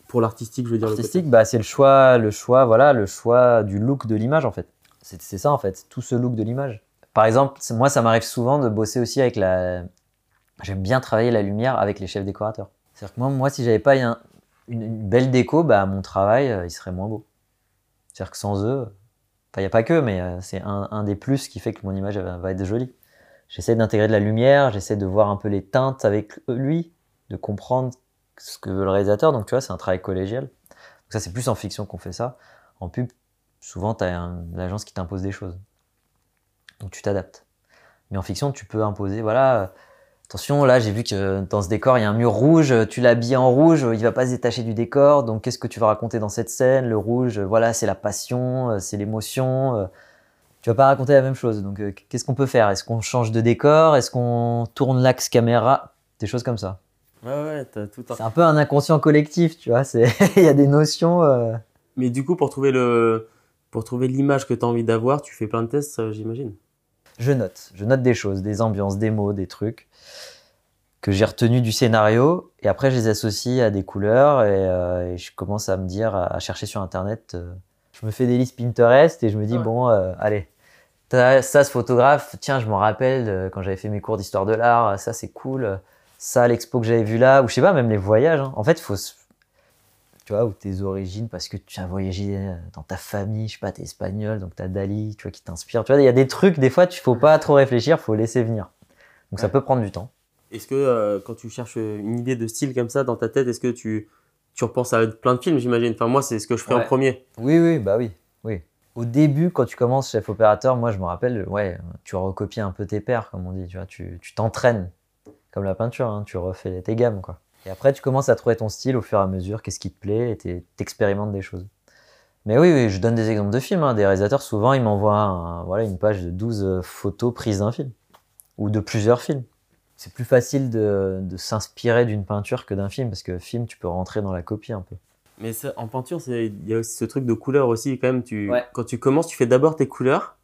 pour l'artistique, je veux dire le côté- Artistique, bah, c'est le choix, le choix, voilà, le choix du look de l'image en fait. C'est ça en fait, tout ce look de l'image. Par exemple, c'est- moi, ça m'arrive souvent de bosser aussi avec la. J'aime bien travailler la lumière avec les chefs décorateurs. C'est-à-dire que moi, moi, si j'avais pas un- une, une belle déco, bah, mon travail, euh, il serait moins beau. C'est-à-dire que sans eux, enfin, il n'y a pas que, mais euh, c'est un, un des plus qui fait que mon image va, va être jolie. J'essaie d'intégrer de la lumière, j'essaie de voir un peu les teintes avec lui, de comprendre ce que veut le réalisateur. Donc, tu vois, c'est un travail collégial. Donc ça, c'est plus en fiction qu'on fait ça. En pub, souvent, tu as l'agence qui t'impose des choses. Donc tu t'adaptes. Mais en fiction, tu peux imposer, voilà, euh, attention, là, j'ai vu que dans ce décor, il y a un mur rouge, tu l'habilles en rouge, il va pas se détacher du décor, donc qu'est-ce que tu vas raconter dans cette scène? Le rouge, euh, voilà, c'est la passion, euh, c'est l'émotion. Tu vas pas raconter la même chose. Donc qu'est-ce qu'on peut faire? Est-ce qu'on change de décor? Est-ce qu'on tourne l'axe caméra? Des choses comme ça. Ouais, ouais, t'as tout un. C'est un peu un inconscient collectif, tu vois. c'est- Il y a des notions. euh, Mais du coup, pour trouver le, pour trouver l'image que tu as envie d'avoir, tu fais plein de tests, ça, j'imagine. Je note. Je note des choses, des ambiances, des mots, des trucs que j'ai retenus du scénario. Et après, je les associe à des couleurs et, euh, et je commence à me dire, à, chercher sur Internet. euh, je me fais des listes Pinterest et je me dis, Ouais. bon, euh, allez. t'as Ça, ce photographe, tiens, je m'en rappelle euh, quand j'avais fait mes cours d'histoire de l'art, ça c'est cool. Ça, l'expo que j'avais vu là, ou je sais pas, même les voyages. hein. En fait, il faut tu vois, ou tes origines, parce que tu as voyagé euh, dans ta famille, je sais pas, t'es espagnol, donc t'as Dali, tu vois, qui t'inspire. Tu vois, il y a des trucs, des fois, tu faut pas trop réfléchir, faut laisser venir. Donc ça peut prendre du temps. Est-ce que euh, quand tu cherches une idée de style comme ça dans ta tête, est-ce que tu, tu repenses à plein de films, j'imagine? Enfin, moi, c'est ce que je fais en Ouais. premier. Oui, oui, bah oui, oui. Au début, quand tu commences chef opérateur, moi, je me rappelle, ouais, tu recopies un peu tes pairs, comme on dit, tu vois, tu tu t'entraînes, comme la peinture, hein, tu refais tes gammes, quoi. Et après, tu commences à trouver ton style au fur et à mesure, qu'est-ce qui te plaît, et t'es- t'expérimentes des choses. Mais oui, oui, je donne des exemples de films. hein. Des réalisateurs, souvent, ils m'envoient un- voilà, une page de 12 euh, photos prises d'un film, ou de plusieurs films. C'est plus facile de, de s'inspirer d'une peinture que d'un film, parce que film, tu peux rentrer dans la copie un peu. Mais ça, en peinture, c'est- il y a aussi ce truc de couleur aussi, quand même. Tu, Ouais. Quand tu commences, tu fais d'abord tes couleurs,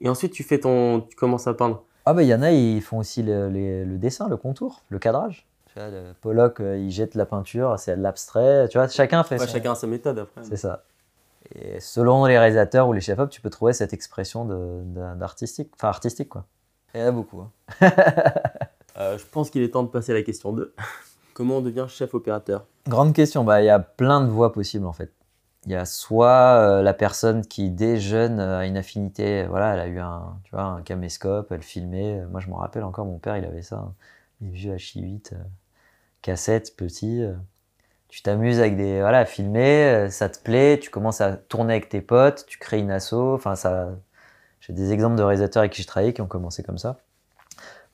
et ensuite tu fais ton, tu commences à peindre. Ah bah il y en a, ils font aussi le, les- le dessin, le contour, le cadrage. Tu vois, le Pollock, euh, il jette la peinture, c'est de l'abstrait. Tu vois, chacun fait Ouais, son- chacun a sa méthode après. C'est ça. Et selon les réalisateurs ou les chefs-op, tu peux trouver cette expression d'artistique, enfin artistique quoi. Il y en a beaucoup. hein. Euh, je pense qu'il est temps de passer à la question 2. Comment on devient chef opérateur Grande question, bah il y a plein de voies possibles en fait. Il y a soit euh, la personne qui dès jeune euh, a une affinité, voilà, elle a eu un, tu vois, un caméscope, elle filmait. Moi je me rappelle encore, mon père il avait ça, hein, des vieux H8, euh, cassettes, petits. euh. Tu t'amuses avec des, voilà, filmer, euh, ça te plaît, tu commences à tourner avec tes potes, tu crées une asso, enfin ça. J'ai des exemples de réalisateurs avec qui je travaillais qui ont commencé comme ça.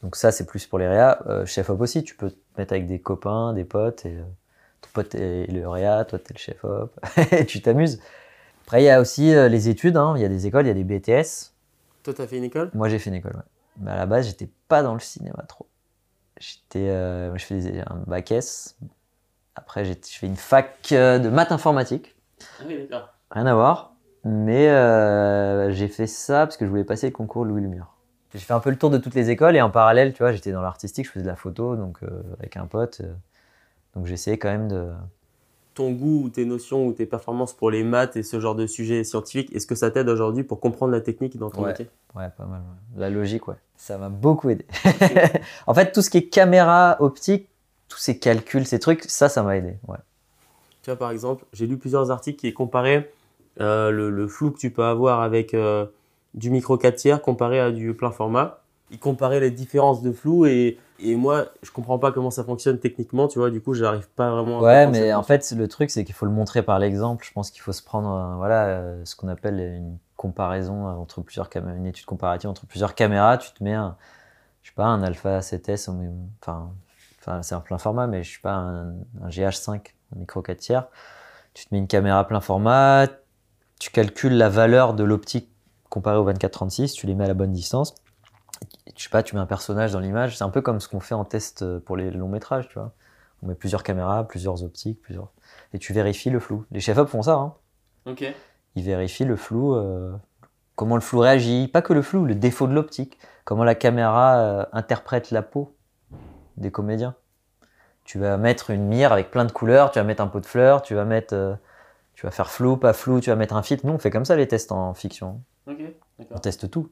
Donc ça c'est plus pour les. Euh, chef op aussi, tu peux te mettre avec des copains, des potes et euh, ton pote est le réa, toi t'es le chef op, et tu t'amuses. Après, il y a aussi euh, les études, hein. il y a des écoles, il y a des BTS. Toi, t'as fait une école? Moi, j'ai fait une école, ouais. Mais à la base, j'étais pas dans le cinéma trop. J'étais, euh, je faisais un bac S. Après, je fais une fac euh, de maths informatique. Ah oui, d'accord. Rien à voir. Mais euh, j'ai fait ça parce que je voulais passer le concours Louis Lumière. J'ai fait un peu le tour de toutes les écoles et en parallèle, tu vois, j'étais dans l'artistique, je faisais de la photo, donc euh, avec un pote. euh, donc j'essayais quand même de, Ton goût ou tes notions ou tes performances pour les maths et ce genre de sujets scientifiques, est-ce que ça t'aide aujourd'hui pour comprendre la technique dans ton Ouais. métier? Ouais, pas mal. ouais. La logique, ouais. Ça m'a beaucoup aidé. en fait, tout ce qui est caméra, optique, tous ces calculs, ces trucs, ça, ça m'a aidé. Ouais. Tu vois, par exemple, j'ai lu plusieurs articles qui comparaient euh, le, le flou que tu peux avoir avec euh, du micro 4 tiers comparé à du plein format. Ils comparaient les différences de flou et, et moi, je comprends pas comment ça fonctionne techniquement, tu vois, du coup, j'arrive pas vraiment à Ouais, mais en fait, le truc, c'est qu'il faut le montrer par l'exemple. Je pense qu'il faut se prendre, euh, voilà, euh, ce qu'on appelle une comparaison euh, entre plusieurs caméras, une étude comparative entre plusieurs caméras. Tu te mets un, je sais pas, un Alpha 7S, au même- enfin, enfin, c'est un plein format, mais je sais pas, un, un GH5, un micro 4 tiers. Tu te mets une caméra plein format, tu calcules la valeur de l'optique comparée au 24-36, tu les mets à la bonne distance. Je sais pas, tu mets un personnage dans l'image. C'est un peu comme ce qu'on fait en test euh, pour les longs métrages, tu vois. On met plusieurs caméras, plusieurs optiques, plusieurs. Et tu vérifies le flou. Les chefs-op font ça, hein. Ok. Ils vérifient le flou, euh, comment le flou réagit. Pas que le flou, le défaut de l'optique. Comment la caméra euh, interprète la peau des comédiens. Tu vas mettre une mire avec plein de couleurs, tu vas mettre un pot de fleurs, tu vas mettre. euh, tu vas faire flou, pas flou, tu vas mettre un filtre. Nous, on fait comme ça les tests en fiction. Ok. On teste tout.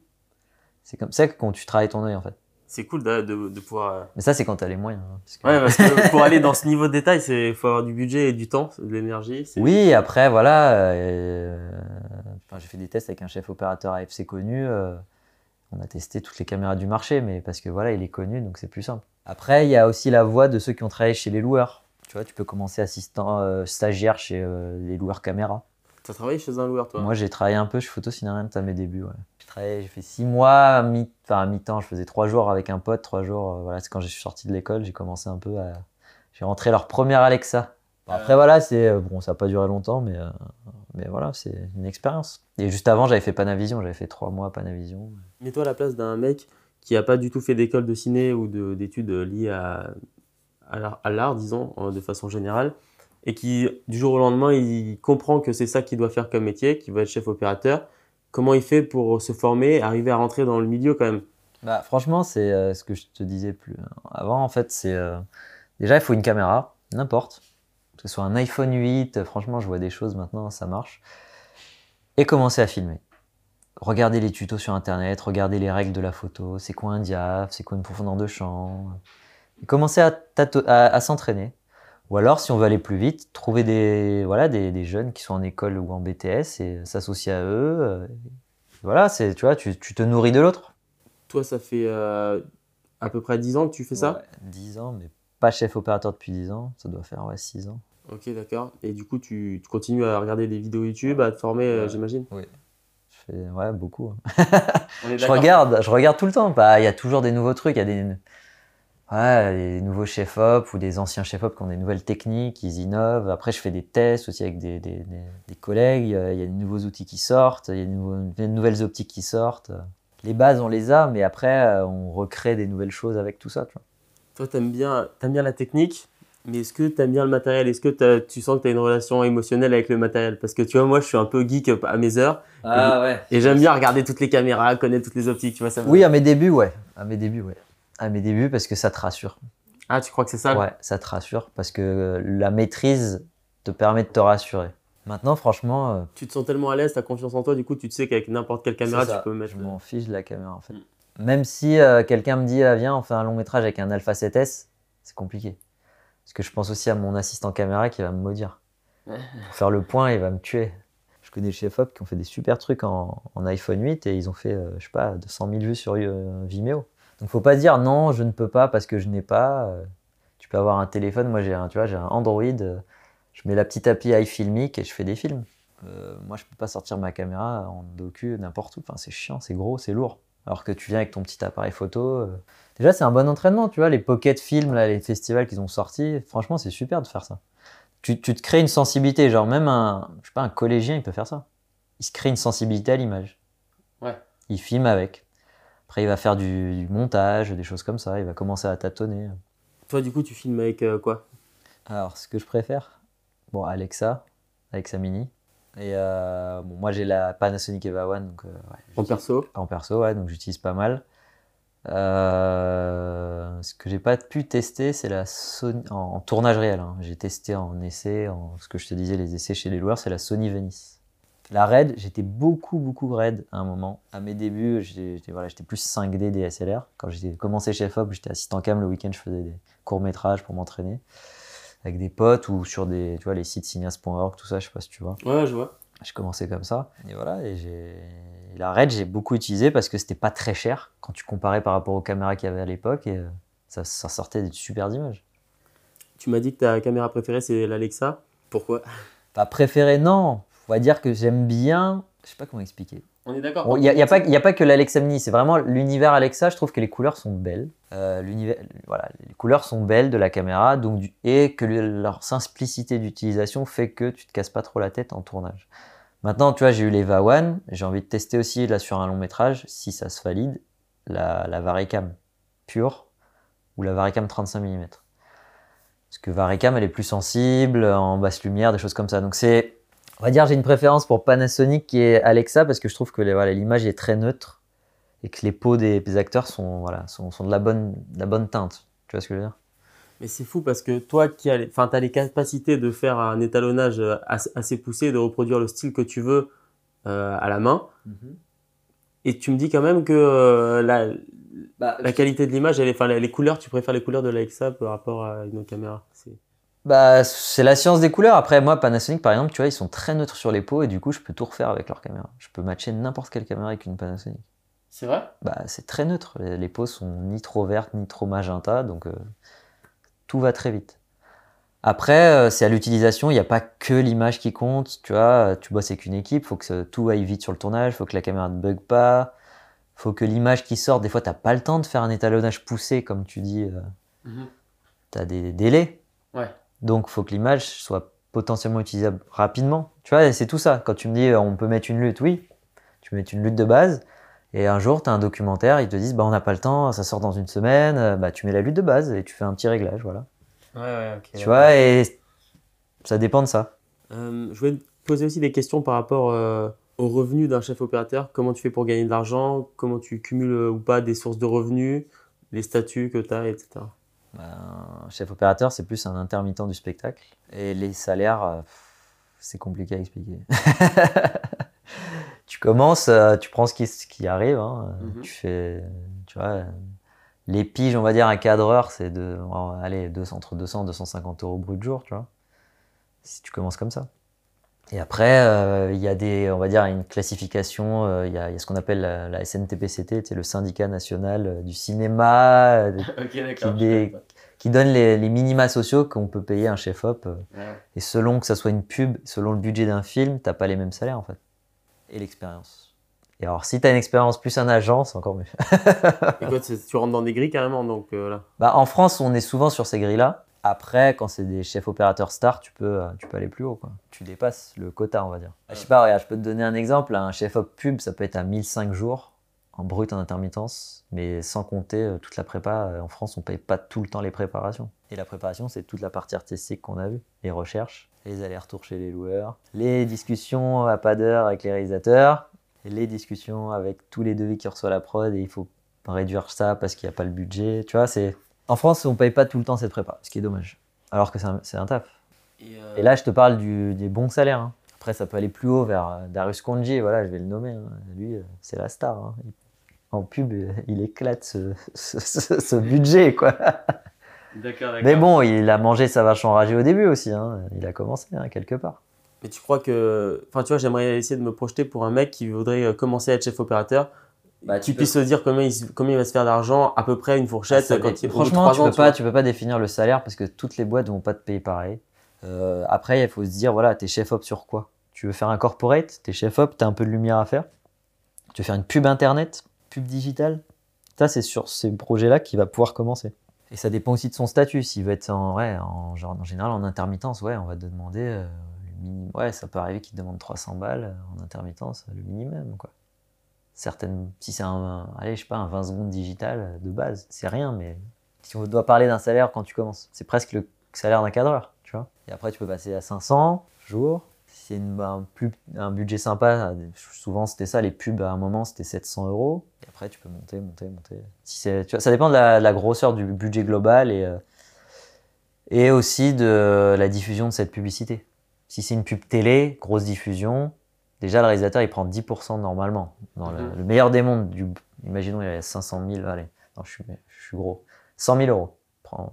C'est comme ça que quand tu travailles ton œil, en fait. C'est cool de, de, de pouvoir. euh, Mais ça, c'est quand t'as les moyens. hein, parce que- Ouais, parce que pour aller dans ce niveau de détail, c'est faut avoir du budget et du temps, de l'énergie. Oui, après, voilà. euh, enfin, j'ai fait des tests avec un chef opérateur AFC connu. euh, on a testé toutes les caméras du marché, mais parce que voilà, il est connu, donc c'est plus simple. Après, il y a aussi la voie de ceux qui ont travaillé chez les loueurs. Tu vois, tu peux commencer assistant euh, stagiaire chez les loueurs caméra. T'as travaillé chez un loueur, toi? Moi, j'ai travaillé un peu chez Photocinérant à mes débuts. Ouais. J'ai travaillé, j'ai fait six mois, à mi, enfin, à mi-temps. Je faisais trois jours avec un pote, trois jours. euh, voilà, c'est quand je suis sorti de l'école, j'ai commencé un peu à. J'ai rentré leur première Alexa. Bon, après, Euh. voilà, c'est euh, bon, ça n'a pas duré longtemps, mais euh, mais voilà, c'est une expérience. Et juste avant, j'avais fait Panavision. J'avais fait trois mois à Panavision. Mets-toi à la place d'un mec qui a pas du tout fait d'école de ciné ou de- d'études liées à, à l'art- disons, de façon générale, et qui, du jour au lendemain, il comprend que c'est ça qu'il doit faire comme métier, qu'il va être chef opérateur. Comment il fait pour se former, arriver à rentrer dans le milieu quand même Bah, franchement, c'est euh, ce que je te disais plus avant. En fait, c'est euh, déjà il faut une caméra, n'importe, que ce soit un iPhone 8. euh, Franchement, je vois des choses maintenant, ça marche. Et commencer à filmer. Regardez les tutos sur Internet, regardez les règles de la photo. C'est quoi un diaph C'est quoi une profondeur de champ Et commencer à s'entraîner. Ou alors, si on veut aller plus vite, trouver des, voilà, des, des jeunes qui sont en école ou en BTS et s'associer à eux. euh, Voilà, c'est, tu vois, tu, tu te nourris de l'autre. Toi, ça fait euh, à peu près 10 ans que tu fais ça? Ouais, 10 ans, mais pas chef opérateur depuis 10 ans. Ça doit faire ouais, 6 ans. Ok, d'accord. Et du coup, tu, tu continues à regarder des vidéos YouTube, à te former, euh, j'imagine? Je fais ouais, beaucoup. Je regarde, je regarde tout le temps. Bah, Il y a toujours des nouveaux trucs. Il y a des, ouais, des nouveaux chefs-op ou des anciens chefs-op qui ont des nouvelles techniques, ils innovent. Après, je fais des tests aussi avec des, des, des- des collègues. Il y a de nouveaux outils qui sortent, il y a de, nouvelles optiques qui sortent. Les bases, on les a, mais après, euh, on recrée des nouvelles choses avec tout ça. Tu vois. Toi, t'aimes bien, t'aimes bien la technique, mais est-ce que t'aimes bien le matériel? Est-ce que tu sens que tu as une relation émotionnelle avec le matériel? Parce que tu vois, moi, je suis un peu geek à mes heures Ah ouais. et j'aime bien regarder toutes les caméras, connaître toutes les optiques, tu vois ça. Oui, à mes débuts, ouais. À mes débuts, ouais. À mes débuts, parce que ça te rassure. Ah, tu crois que c'est ça Ouais, ça te rassure parce que la maîtrise te permet de te rassurer. Maintenant, franchement, euh, Tu te sens tellement à l'aise, t'as confiance en toi, du coup, tu te sais qu'avec n'importe quelle caméra, tu peux mettre. je m'en fiche de la caméra en fait. Mm. Même si euh, quelqu'un me dit ah, viens, on fait un long métrage avec un Alpha 7S, c'est compliqué. Parce que je pense aussi à mon assistant caméra qui va me maudire. Pour faire le point, il va me tuer. Je connais des chefs-op qui ont fait des super trucs en, en iPhone 8 et ils ont fait, euh, je sais pas, 200 000 vues sur euh, Vimeo. Donc faut pas dire non, je ne peux pas parce que je n'ai pas. euh, tu peux avoir un téléphone, moi j'ai un, tu vois, j'ai un Android, euh, je mets la petite appli iFilmic et je fais des films. Euh, moi je peux pas sortir ma caméra en docu n'importe où, enfin, c'est chiant, c'est gros, c'est lourd. Alors que tu viens avec ton petit appareil photo. euh, Déjà c'est un bon entraînement, tu vois, les pocket films, là, les festivals qu'ils ont sortis, franchement c'est super de faire ça. Tu, tu te crées une sensibilité, genre même un, je sais pas, un collégien il peut faire ça. Il se crée une sensibilité à l'image. Ouais. Il filme avec. Après, il va faire du, du montage, des choses comme ça. Il va commencer à tâtonner. Toi, du coup, tu filmes avec euh, quoi? Alors, ce que je préfère, bon, Alexa, Alexa Mini. Et euh, bon, moi, j'ai la Panasonic Eva One, donc euh, ouais, En perso? En perso, ouais, donc j'utilise pas mal. Ce que j'ai pas pu tester, c'est la Sony en, en tournage réel. hein. J'ai testé en essai, en ce que je te disais, les essais chez les loueurs, c'est la Sony Venice. La RED, j'étais beaucoup, beaucoup RED à un moment. À mes débuts, j'étais voilà, plus 5D DSLR. Quand j'ai commencé chez FOB, j'étais assistant cam le week-end, je faisais des courts-métrages pour m'entraîner avec des potes ou sur des, tu vois, les sites cineas.org, tout ça, je sais pas si tu vois. Ouais, je vois. J'ai commencé comme ça. Et voilà, et j'ai. La RED, j'ai beaucoup utilisé parce que c'était pas très cher quand tu comparais par rapport aux caméras qu'il y avait à l'époque et euh, ça, ça sortait des super images. Tu m'as dit que ta caméra préférée, c'est l'Alexa. Pourquoi? Pas préféré, non. On va dire que j'aime bien. Je sais pas comment expliquer. On est d'accord Il n'y a, a pas, y a pas que l'Alexa Mini, c'est vraiment l'univers Alexa. Je trouve que les couleurs sont belles. Euh, l'univers, voilà, les couleurs sont belles de la caméra donc du- et que le- leur simplicité d'utilisation fait que tu te casses pas trop la tête en tournage. Maintenant, tu vois, j'ai eu les Va1, j'ai envie de tester aussi là sur un long métrage, si ça se valide, la, la Varicam pure ou la Varicam 35 mm. Parce que Varicam, elle est plus sensible, en basse lumière, des choses comme ça. Donc c'est, on va dire, j'ai une préférence pour Panasonic qui est Alexa parce que je trouve que voilà, l'image est très neutre et que les peaux des, des acteurs sont, voilà, sont, sont de, la bonne, de la bonne teinte. Tu vois ce que je veux dire? Mais c'est fou parce que toi qui as les, enfin, t'as les capacités de faire un étalonnage assez, poussé, de reproduire le style que tu veux euh, à la main, et tu me dis quand même que euh, la, la qualité de l'image, enfin, les couleurs, tu préfères les couleurs de l'Alexa par rapport à une autre caméra? C'est- Bah, c'est la science des couleurs. Après, moi, Panasonic, par exemple, tu vois, ils sont très neutres sur les peaux et du coup, je peux tout refaire avec leur caméra. Je peux matcher n'importe quelle caméra avec une Panasonic. C'est vrai? Bah, c'est très neutre. Les, les peaux sont ni trop vertes ni trop magenta, donc euh, tout va très vite. Après, euh, c'est à l'utilisation, il n'y a pas que l'image qui compte. Tu vois, tu bosses avec une équipe, faut que tout aille vite sur le tournage, faut que la caméra ne bug pas, faut que l'image qui sort, des fois, t'as pas le temps de faire un étalonnage poussé, comme tu dis, euh, tu as des délais. Ouais. Donc, faut que l'image soit potentiellement utilisable rapidement. Tu vois, c'est tout ça. Quand tu me dis, euh, on peut mettre une lutte, oui, tu mettre une lutte de base. Et un jour, tu as un documentaire, ils te disent, bah, on n'a pas le temps, ça sort dans une semaine, euh, bah, tu mets la lutte de base et tu fais un petit réglage, voilà. Ouais, ouais, ok. Tu vois, et ça dépend de ça. Euh, je voulais te poser aussi des questions par rapport euh, aux revenus d'un chef opérateur. Comment tu fais pour gagner de l'argent? Comment tu cumules euh, ou pas des sources de revenus Les statuts que tu as, etc. Un chef opérateur, c'est plus un intermittent du spectacle. Et les salaires, euh, c'est compliqué à expliquer. tu commences, euh, tu prends ce qui, ce qui arrive. hein. Mhm. Tu fais, tu vois, les piges, on va dire, un cadreur, c'est de, allez, 200, entre 200 et 250 euros brut jour, tu vois. Si tu commences comme ça. Et après, euh, il y a des, on va dire, une classification. euh, Il y, a, il y a ce qu'on appelle la, la SNTPCT, c'est le syndicat national euh, du cinéma, euh, Ok, qui, qui donne les, les minima sociaux qu'on peut payer un chef-op. Et selon que ça soit une pub, selon le budget d'un film, t'as pas les mêmes salaires en fait. Et l'expérience. Et alors, si t'as une expérience plus un agent, c'est encore mieux. Et quoi, tu rentres dans des grilles carrément, donc euh, là? Bah, en France, on est souvent sur ces grilles-là. Après, quand c'est des chefs opérateurs stars, tu peux, euh, tu peux aller plus haut. Quoi. Tu dépasses le quota, on va dire. Je sais pas, regarde, je peux te donner un exemple. Un chef-op pub, ça peut être à 1005 jours en brut en intermittence, mais sans compter euh, toute la prépa. Euh, En France, on paye pas tout le temps les préparations. Et la préparation, c'est toute la partie artistique qu'on a vue. Les recherches, les allers-retours chez les loueurs, les discussions à pas d'heure avec les réalisateurs, les discussions avec tous les devis qui reçoit la prod et il faut réduire ça parce qu'il n'y a pas le budget. Tu vois, c'est en France, on paye pas tout le temps cette prépa, ce qui est dommage. Alors que c'est un, un taf. euh, Et là, je te parle du- des bons salaires. hein. Après, ça peut aller plus haut vers euh, Darius Konji, voilà, je vais le nommer. hein. Lui, euh, c'est la star. hein. En pub, il éclate ce, ce- ce- ce budget, quoi. D'accord, d'accord. Mais bon, il a mangé sa vache enragée au début aussi. Il a commencé, quelque part. Mais tu crois que. Enfin, tu vois, j'aimerais essayer de me projeter pour un mec qui voudrait commencer à être chef opérateur. Bah, tu puisse se dire combien il, se- combien il va se faire d'argent, à peu près une fourchette. Ça, quand il, franchement, tu ans, peux, pas, tu peux pas définir le salaire parce que toutes les boîtes vont pas te payer pareil. Euh, après, il faut se dire, voilà, t'es chef op sur quoi? Tu veux faire un corporate, t'es chef op, t'as un peu de lumière à faire? Tu veux faire une pub internet, pub digitale? Ça, c'est sur ces projets-là qu'il va pouvoir commencer. Et ça dépend aussi de son statut. S'il veut être en, ouais, en, genre, en général en intermittence, ouais, on va te demander. euh, le minimum. Ouais, ça peut arriver qu'il te demande 300 balles euh, en intermittence, le minimum, quoi. Certaines, si c'est un, allez, je sais pas, un 20 secondes digital euh, de base, c'est rien, mais si on doit parler d'un salaire quand tu commences, c'est presque le salaire d'un cadreur, tu vois. Et après, tu peux passer à 500 jours. Si c'est un, un budget sympa, souvent c'était ça, les pubs à un moment c'était 700 euros. Et après, tu peux monter, monter, monter. Ça dépend de la, grosseur du budget global euh, et aussi de la diffusion de cette publicité. Si c'est une pub télé, grosse diffusion, déjà le réalisateur il prend 10% normalement. Dans le, Mhm. le meilleur des mondes, du, imaginons il y a 500 000, allez, non, je, suis, je suis gros, 100 000 euros. Prend-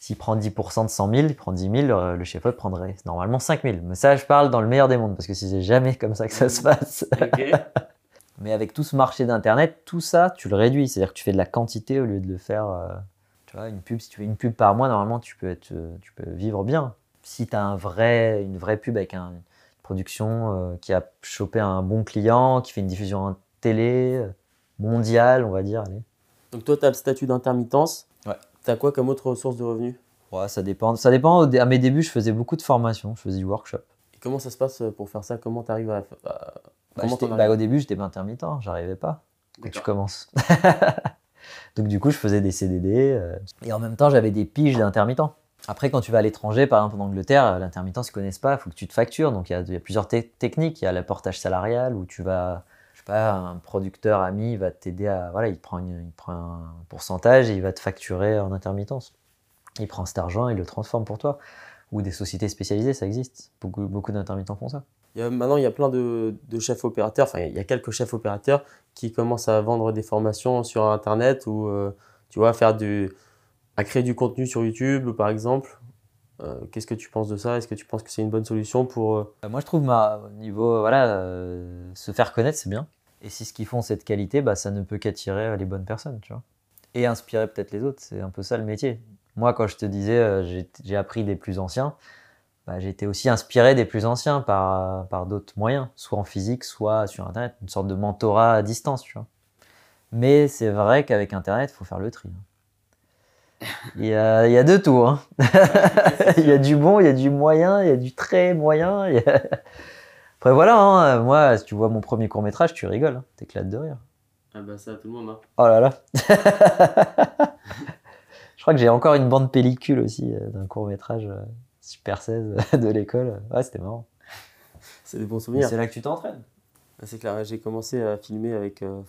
S'il prend 10% de 100 000, il prend 10 000, le, le chef-op prendrait normalement 5 000. Mais ça, je parle dans le meilleur des mondes, parce que si c'est jamais comme ça que ça se passe. Mais avec tout ce marché d'Internet, tout ça, tu le réduis. C'est-à-dire que tu fais de la quantité au lieu de le faire. euh, tu vois, une pub, si tu fais une pub par mois, normalement, tu peux, être, euh, tu peux vivre bien. Si tu as un vrai, une vraie pub avec un- production euh, qui a chopé un bon client, qui fait une diffusion en télé, euh, mondiale, on va dire. Allez. Donc toi, tu as le statut d'intermittence. Ouais. Tu as quoi comme autre source de revenus? Ouais, ça dépend. Ça dépend. À mes débuts, je faisais beaucoup de formations, je faisais du workshop. comment ça se passe pour faire ça? Comment tu arrives à. à- Bah, bah, arrives? au début, j'étais pas intermittent, j'arrivais pas quand tu commences. Donc du coup, je faisais des CDD euh, et en même temps, j'avais des piges d'intermittent. Après, quand tu vas à l'étranger, par exemple en Angleterre, euh, l'intermittent, ils connaissent pas, il faut que tu te factures. Donc il y a, plusieurs te- techniques. Il y a le portage salarial où tu vas, je sais pas, un producteur ami va t'aider à, voilà, il prend, il prend un pourcentage et il va te facturer en intermittence. Il prend cet argent, il le transforme pour toi. Ou des sociétés spécialisées, ça existe. Beaucoup, d'intermittents font ça. Maintenant, il y a plein de, de chefs opérateurs, enfin, il y a quelques chefs opérateurs qui commencent à vendre des formations sur Internet ou, euh, tu vois, faire du, à créer du contenu sur YouTube, par exemple. Euh, Qu'est-ce que tu penses de ça? Est-ce que tu penses que c'est une bonne solution pour... euh, Euh, Moi, je trouve, au niveau, voilà, se faire connaître, c'est bien. Et si ce qu'ils font, cette qualité, bah, ça ne peut qu'attirer les bonnes personnes, tu vois. Et inspirer peut-être les autres, c'est un peu ça le métier. Moi, quand je te disais, j'ai appris des plus anciens, bah, j'ai été aussi inspiré des plus anciens par, par d'autres moyens, soit en physique, soit sur Internet, une sorte de mentorat à distance, tu vois. Mais c'est vrai qu'avec Internet, il faut faire le tri. hein. Il y a, il y a de tout. hein. il y a du bon, il y a du moyen, il y a du très moyen. il y a- Après voilà, hein, moi, si tu vois mon premier court métrage, tu rigoles, hein, t'éclates de rire. Ah bah ça, tout le monde, hein. Oh là là. Je crois que j'ai encore une bande pellicule aussi euh, d'un court métrage Super 16 de l'école. Ouais, c'était marrant. C'est des bons souvenirs. C'est là que tu t'entraînes. Ah, C'est clair, j'ai commencé à filmer avec... euh,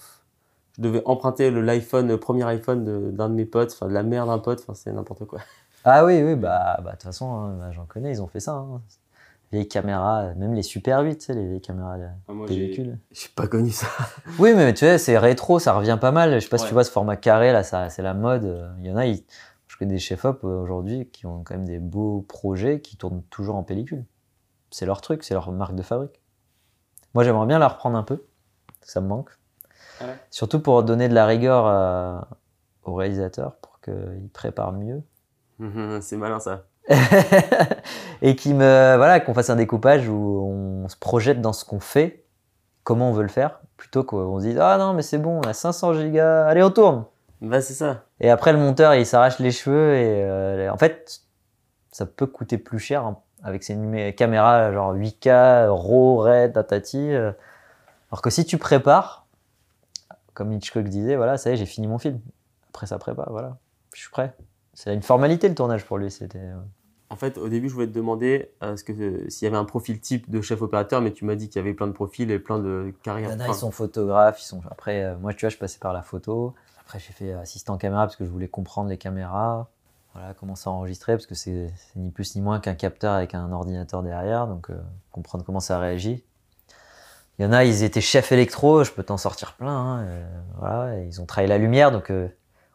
je devais emprunter le l'iPhone, le premier iPhone d'un de, mes potes, enfin de la mère d'un pote, enfin c'est n'importe quoi. Ah oui, oui, bah bah, de toute façon, hein, bah, j'en connais, ils ont fait ça. Hein. Vieilles caméras, même les Super 8, tu sais, les vieilles caméras de Ah, moi, pellicule. J'ai pas connu ça. Oui, mais tu sais, c'est rétro, ça revient pas mal. Je sais pas si tu vois ce format carré, là, ça, c'est la mode. Il y en a, ils- je connais des chefs-op euh, aujourd'hui qui ont quand même des beaux projets qui tournent toujours en pellicule. C'est leur truc, c'est leur marque de fabrique. Moi, j'aimerais bien la reprendre un peu, ça me manque. Ouais Surtout pour donner de la rigueur à- aux réalisateurs pour qu'ils préparent mieux. c'est malin ça. et qui me voilà qu'on fasse un découpage où on se projette dans ce qu'on fait, comment on veut le faire, plutôt qu'on se dise ah non mais c'est bon, on a 500 gigas, allez on tourne. Bah c'est ça. Et après le monteur il s'arrache les cheveux et euh, en fait ça peut coûter plus cher hein, avec ces caméras genre 8K, RAW, RED, tatati. euh. alors que si tu prépares, comme Hitchcock disait, voilà ça y est j'ai fini mon film. Après ça prépare, voilà, je suis prêt. C'est une formalité le tournage pour lui, c'était. euh, En fait, au début, je voulais te demander euh, ce que, s'il y avait un profil type de chef opérateur, mais tu m'as dit qu'il y avait plein de profils et plein de carrières. Enfin, ils sont photographes, ils sont. Après, euh, moi, tu vois, je passais par la photo. Après, j'ai fait assistant caméra parce que je voulais comprendre les caméras. Voilà, comment ça enregistrer parce que c'est c'est ni plus ni moins qu'un capteur avec un ordinateur derrière, donc euh, comprendre comment ça réagit. Il y en a, ils étaient chefs électro, je peux t'en sortir plein. hein, euh, ils ont travaillé la lumière, donc euh,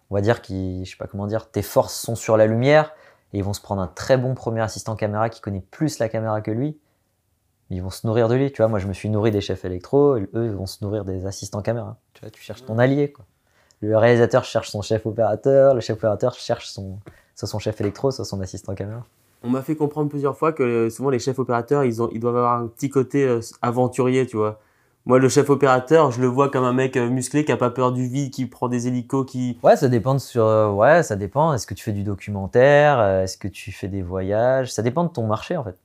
on va dire qu'ils, je sais pas comment dire, tes forces sont sur la lumière et ils vont se prendre un très bon premier assistant caméra qui connaît plus la caméra que lui. Ils vont se nourrir de lui, tu vois. Moi, je me suis nourri des chefs électro, eux ils vont se nourrir des assistants caméra. Tu cherches ton allié. Le réalisateur cherche son chef opérateur, le chef opérateur cherche son, soit son chef électro, soit son assistant caméra. On m'a fait comprendre plusieurs fois que euh, souvent les chefs opérateurs, ils, ont, ils doivent avoir un petit côté euh, aventurier, tu vois. Moi, le chef opérateur, je le vois comme un mec euh, musclé qui a pas peur du vide, qui prend des hélicos, qui. Ouais, ça dépend de sur, ouais, ça dépend. Est-ce que tu fais du documentaire, est-ce que tu fais des voyages, ça dépend de ton marché en fait.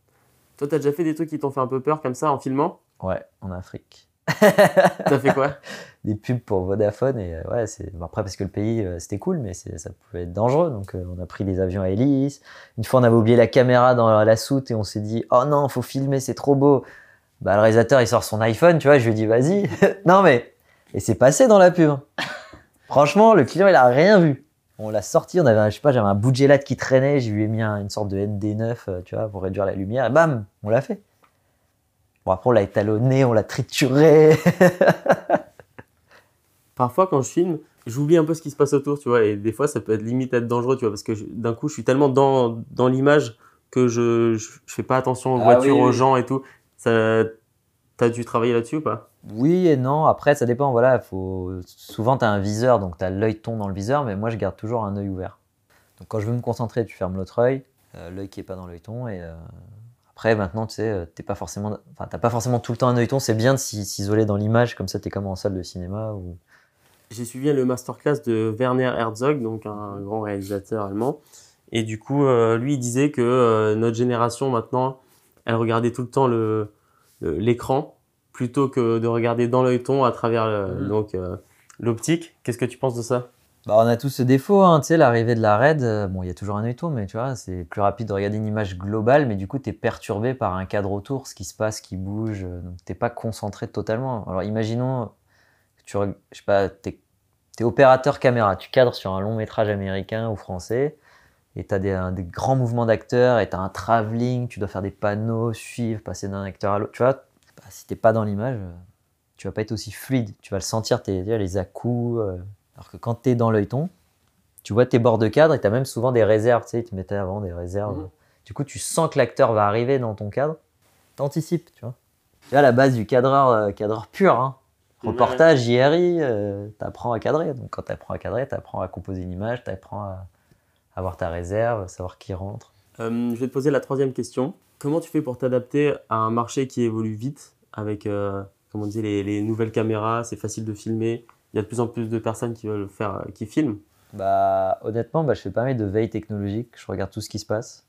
Toi, t'as déjà fait des trucs qui t'ont fait un peu peur comme ça en filmant? Ouais, en Afrique. T'as fait quoi? Des pubs pour Vodafone et euh, ouais c'est bon, après parce que le pays euh, c'était cool mais ça pouvait être dangereux. Donc euh, on a pris des avions à hélice. Une fois on avait oublié la caméra dans la, soute et on s'est dit oh non faut filmer c'est trop beau. Bah le réalisateur il sort son iPhone tu vois je lui dis vas-y. Non mais et c'est passé dans la pub hein. franchement le client il a rien vu. On l'a sorti on avait un- je sais pas j'avais un bout de gélate qui traînait je lui ai mis un- une sorte de ND9 euh, tu vois pour réduire la lumière et bam on l'a fait bon après on l'a étalonné on l'a trituré Parfois, quand je filme, j'oublie un peu ce qui se passe autour, tu vois, et des fois, ça peut être limite être dangereux, tu vois, parce que d'un coup, je suis tellement dans, dans l'image que je, je, je fais pas attention aux Ah voitures, oui, aux gens et tout. Ça, t'as dû travailler là-dessus ou pas? Oui et non. Après, ça dépend. Voilà, faut... souvent, tu as un viseur, donc tu as l'œil ton dans le viseur, mais moi, je garde toujours un œil ouvert. Donc, quand je veux me concentrer, tu fermes l'autre œil, euh, l'œil qui est pas dans l'œil ton. Et euh, après, maintenant, tu sais, euh, t'es pas forcément, enfin, t'as pas forcément tout le temps un œil ton. C'est bien de s'isoler dans l'image, comme ça, tu es comme en salle de cinéma. Ou... J'ai suivi le masterclass de Werner Herzog, donc un grand réalisateur allemand. Et du coup, euh, lui, il disait que euh, notre génération maintenant, elle regardait tout le temps le le- l'écran plutôt que de regarder dans l'œilleton à travers le- donc euh, l'optique. Qu'est-ce que tu penses de ça? Bah, on a tous ce défaut, hein, tu sais, l'arrivée de la RAID, euh, il y a toujours un œilleton, mais tu vois, c'est plus rapide de regarder une image globale, mais du coup, tu es perturbé par un cadre autour, ce qui se passe, qui bouge, euh, t'es pas concentré totalement. Alors, imaginons, tu, pas, t'es es opérateur caméra, tu cadres sur un long métrage américain ou français, et tu as des, grands mouvements d'acteurs, et tu as un travelling, tu dois faire des panneaux, suivre, passer d'un acteur à l'autre, tu vois, bah, si pas dans l'image, euh, tu vas pas être aussi fluide, tu vas le sentir, tes, les à-coups. Alors que quand tu es dans l'œilleton, tu vois tes bords de cadre et tu as même souvent des réserves. Tu sais, ils te mettaient avant des réserves. Mhm. Du coup, tu sens que l'acteur va arriver dans ton cadre. Tu anticipes, tu vois. Tu vois, la base du cadreur, euh, cadreur pur. Hein. Reportage, JRI, tu apprends à cadrer. Donc, quand tu apprends à cadrer, tu apprends à composer une image, tu apprends à avoir ta réserve, savoir qui rentre. Euh, Je vais te poser la troisième question. Comment tu fais pour t'adapter à un marché qui évolue vite avec, euh, comme on disait, les, les nouvelles caméras, c'est facile de filmer. Il y a de plus en plus de personnes qui veulent faire, euh, qui filment. Bah, honnêtement, bah, je fais pas mal de veille technologique. Je regarde tout ce qui se passe.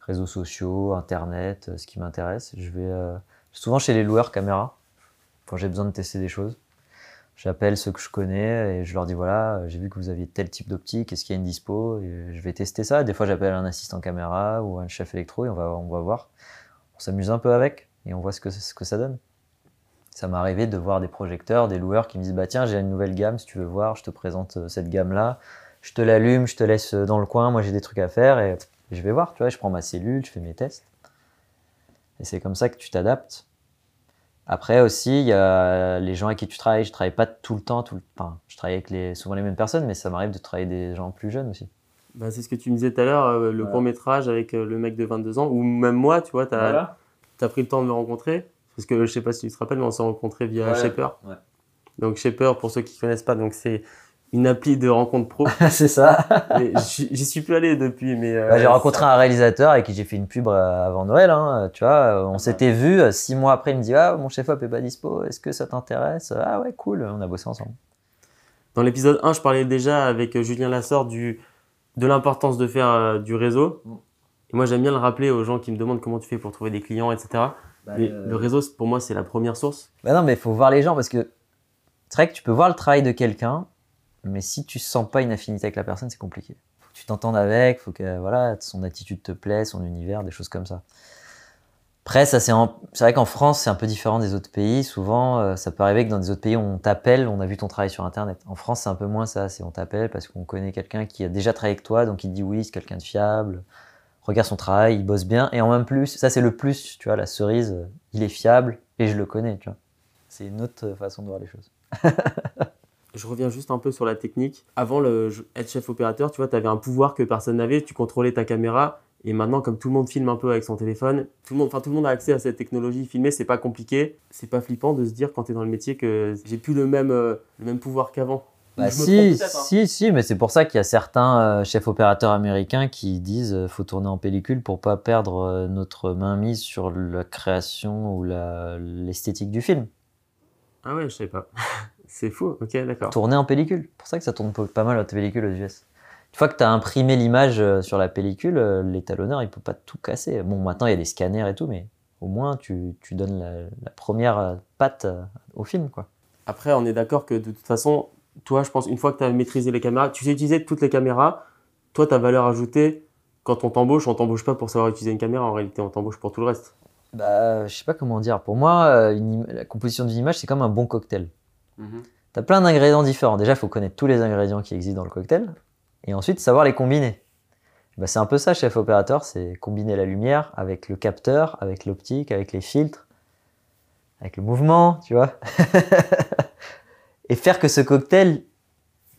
Réseaux sociaux, Internet, euh, ce qui m'intéresse. Je vais euh, souvent chez les loueurs caméra quand j'ai besoin de tester des choses. J'appelle ceux que je connais et je leur dis voilà, j'ai vu que vous aviez tel type d'optique, est-ce qu'il y a une dispo? Je vais tester ça. Des fois, j'appelle un assistant caméra ou un chef électro et on va, on va voir. On s'amuse un peu avec et on voit ce que, ce que ça donne. Ça m'est arrivé de voir des projecteurs, des loueurs qui me disent bah tiens j'ai une nouvelle gamme si tu veux voir, je te présente euh, cette gamme là, je te l'allume, je te laisse euh, dans le coin, moi j'ai des trucs à faire et je vais voir, tu vois, je prends ma cellule, je fais mes tests. Et c'est comme ça que tu t'adaptes. Après aussi, il y a les gens avec qui tu travailles. Je travaille pas tout le temps, tout le... enfin, je travaille avec les... souvent les mêmes personnes, mais ça m'arrive de travailler des gens plus jeunes aussi. Bah, c'est ce que tu me disais tout à l'heure, euh, le Voilà. court métrage avec euh, le mec de 22 ans, ou même moi, tu vois, tu as, pris le temps de me rencontrer. Parce que je sais pas si tu te rappelles, mais on s'est rencontrés via Ouais, Shaper. ouais. Donc Shaper, pour ceux qui connaissent pas, donc c'est une appli de rencontre pro. c'est ça. J'y suis plus allé depuis, mais euh, Bah, j'ai rencontré un réalisateur avec qui j'ai fait une pub euh, avant Noël. hein, tu vois, on s'était vu euh, six mois après. Il me dit ah mon chef op est pas dispo. Est-ce que ça t'intéresse? Ah ouais cool. On a bossé ensemble. Dans l'épisode 1, je parlais déjà avec Julien Lassort du, de l'importance de faire euh, du réseau. Mm. Et moi, j'aime bien le rappeler aux gens qui me demandent comment tu fais pour trouver des clients, etc. Mais le réseau, pour moi, c'est la première source. Bah non mais il faut voir les gens parce que c'est vrai que tu peux voir le travail de quelqu'un, mais si tu sens pas une affinité avec la personne, c'est compliqué. Faut que tu t'entendes avec, faut que voilà son attitude te plaise, son univers, des choses comme ça. Après, ça c'est en- c'est vrai qu'en France c'est un peu différent des autres pays. Souvent, euh, ça peut arriver que dans des autres pays on t'appelle, on a vu ton travail sur internet. En France, c'est un peu moins ça. C'est on t'appelle parce qu'on connaît quelqu'un qui a déjà travaillé avec toi, donc il dit oui, c'est quelqu'un de fiable. Regarde son travail, il bosse bien. Et en même plus, ça c'est le plus, tu vois, la cerise, euh, il est fiable et je le connais, tu vois. C'est une autre façon de voir les choses. Je reviens juste un peu sur la technique. Avant le être chef opérateur, tu vois, tu avais un pouvoir que personne n'avait. Tu contrôlais ta caméra. Et maintenant, comme tout le monde filme un peu avec son téléphone, tout le monde, enfin tout le monde a accès à cette technologie. Filmer, c'est pas compliqué. C'est pas flippant de se dire quand tu es dans le métier que j'ai plus le même, euh, le même pouvoir qu'avant. Bah Je me si, hein. si, si, mais c'est pour ça qu'il y a certains euh, chefs opérateurs américains qui disent euh, faut tourner en pellicule pour pas perdre euh, notre main mise sur la création ou l'esthétique du film. Ah ouais, je sais pas. c'est fou. Ok, d'accord. Tourner en pellicule. C'est pour ça que ça tourne pas- mal en pellicule aux US. Une fois que tu as imprimé l'image sur la pellicule, l'étalonneur il peut pas tout casser. Bon, maintenant il y a des scanners et tout, mais au moins tu, tu donnes la, la première patte au film, quoi. Après, on est d'accord que de toute façon, toi, je pense, une fois que tu as maîtrisé les caméras, tu sais utiliser toutes les caméras. Toi, ta valeur ajoutée, quand on t'embauche, on t'embauche pas pour savoir utiliser une caméra. En réalité, on t'embauche pour tout le reste. Bah, je sais pas comment dire. Pour moi, euh, une la composition d'une image, c'est comme un bon cocktail. T'as plein d'ingrédients différents. Déjà, il faut connaître tous les ingrédients qui existent dans le cocktail. Et ensuite, savoir les combiner. Bah, c'est un peu ça, chef opérateur, c'est combiner la lumière avec le capteur, avec l'optique, avec les filtres, avec le mouvement, tu vois. et faire que ce cocktail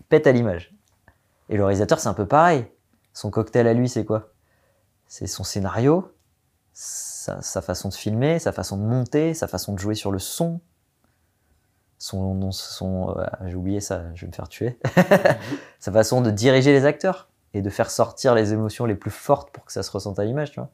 pète à l'image. Et le réalisateur, c'est un peu pareil. Son cocktail à lui, c'est quoi? C'est son scénario, sa, sa façon de filmer, sa façon de monter, sa façon de jouer sur le son, son, euh, j'ai oublié ça, je vais me faire tuer, sa façon de diriger les acteurs et de faire sortir les émotions les plus fortes pour que ça se ressente à l'image, tu vois.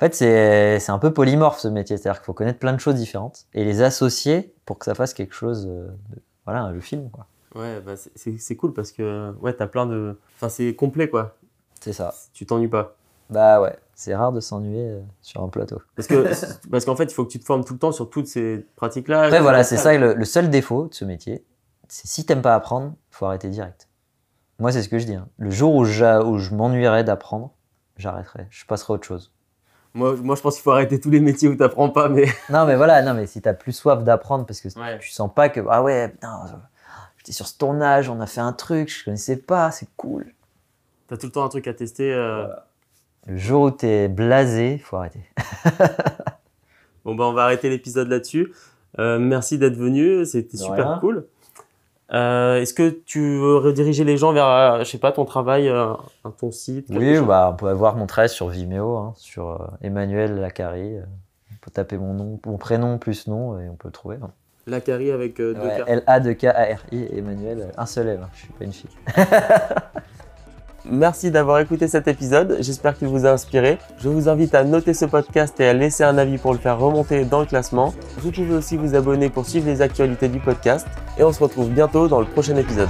En fait, c'est un peu polymorphe ce métier, c'est-à-dire qu'il faut connaître plein de choses différentes et les associer pour que ça fasse quelque chose, euh, de, voilà, le film, quoi. Ouais, bah, c'est- cool parce que ouais, t'as plein de. Enfin, c'est complet quoi. C'est ça. Tu t'ennuies pas. Bah ouais, c'est rare de s'ennuyer euh, sur un plateau. Parce que parce qu'en fait, il faut que tu te formes tout le temps sur toutes ces pratiques-là. Après, voilà, c'est ça le, le seul défaut de ce métier. C'est si t'aimes pas apprendre, faut arrêter direct. Moi, c'est ce que je dis. hein. Le jour où, où je m'ennuierais d'apprendre, j'arrêterai. Je passerai à autre chose. Moi, moi, je pense qu'il faut arrêter tous les métiers où t'apprends pas, mais. Non, mais voilà, non, mais si t'as plus soif d'apprendre parce que Ouais. tu sens pas que, ah ouais, putain, j'étais sur ce tournage, on a fait un truc, je connaissais pas, c'est cool. T'as tout le temps un truc à tester. euh. Le jour où t'es blasé, faut arrêter. Bon, bah, on va arrêter l'épisode là-dessus. Euh, merci d'être venu, c'était super rien. cool. Euh, Est-ce que tu veux rediriger les gens vers, euh, je sais pas, ton travail, euh, ton site Oui, bah, on peut avoir mon travail sur Vimeo, hein, sur Emmanuel Lacari. on peut taper mon nom, mon prénom plus nom et on peut le trouver. hein. Lacari avec deux Ouais, K. L-A-2-K-A-R-I, Emmanuel, un seul L, hein, je suis pas une fille. Merci d'avoir écouté cet épisode, j'espère qu'il vous a inspiré. Je vous invite à noter ce podcast et à laisser un avis pour le faire remonter dans le classement. Vous pouvez aussi vous abonner pour suivre les actualités du podcast et on se retrouve bientôt dans le prochain épisode.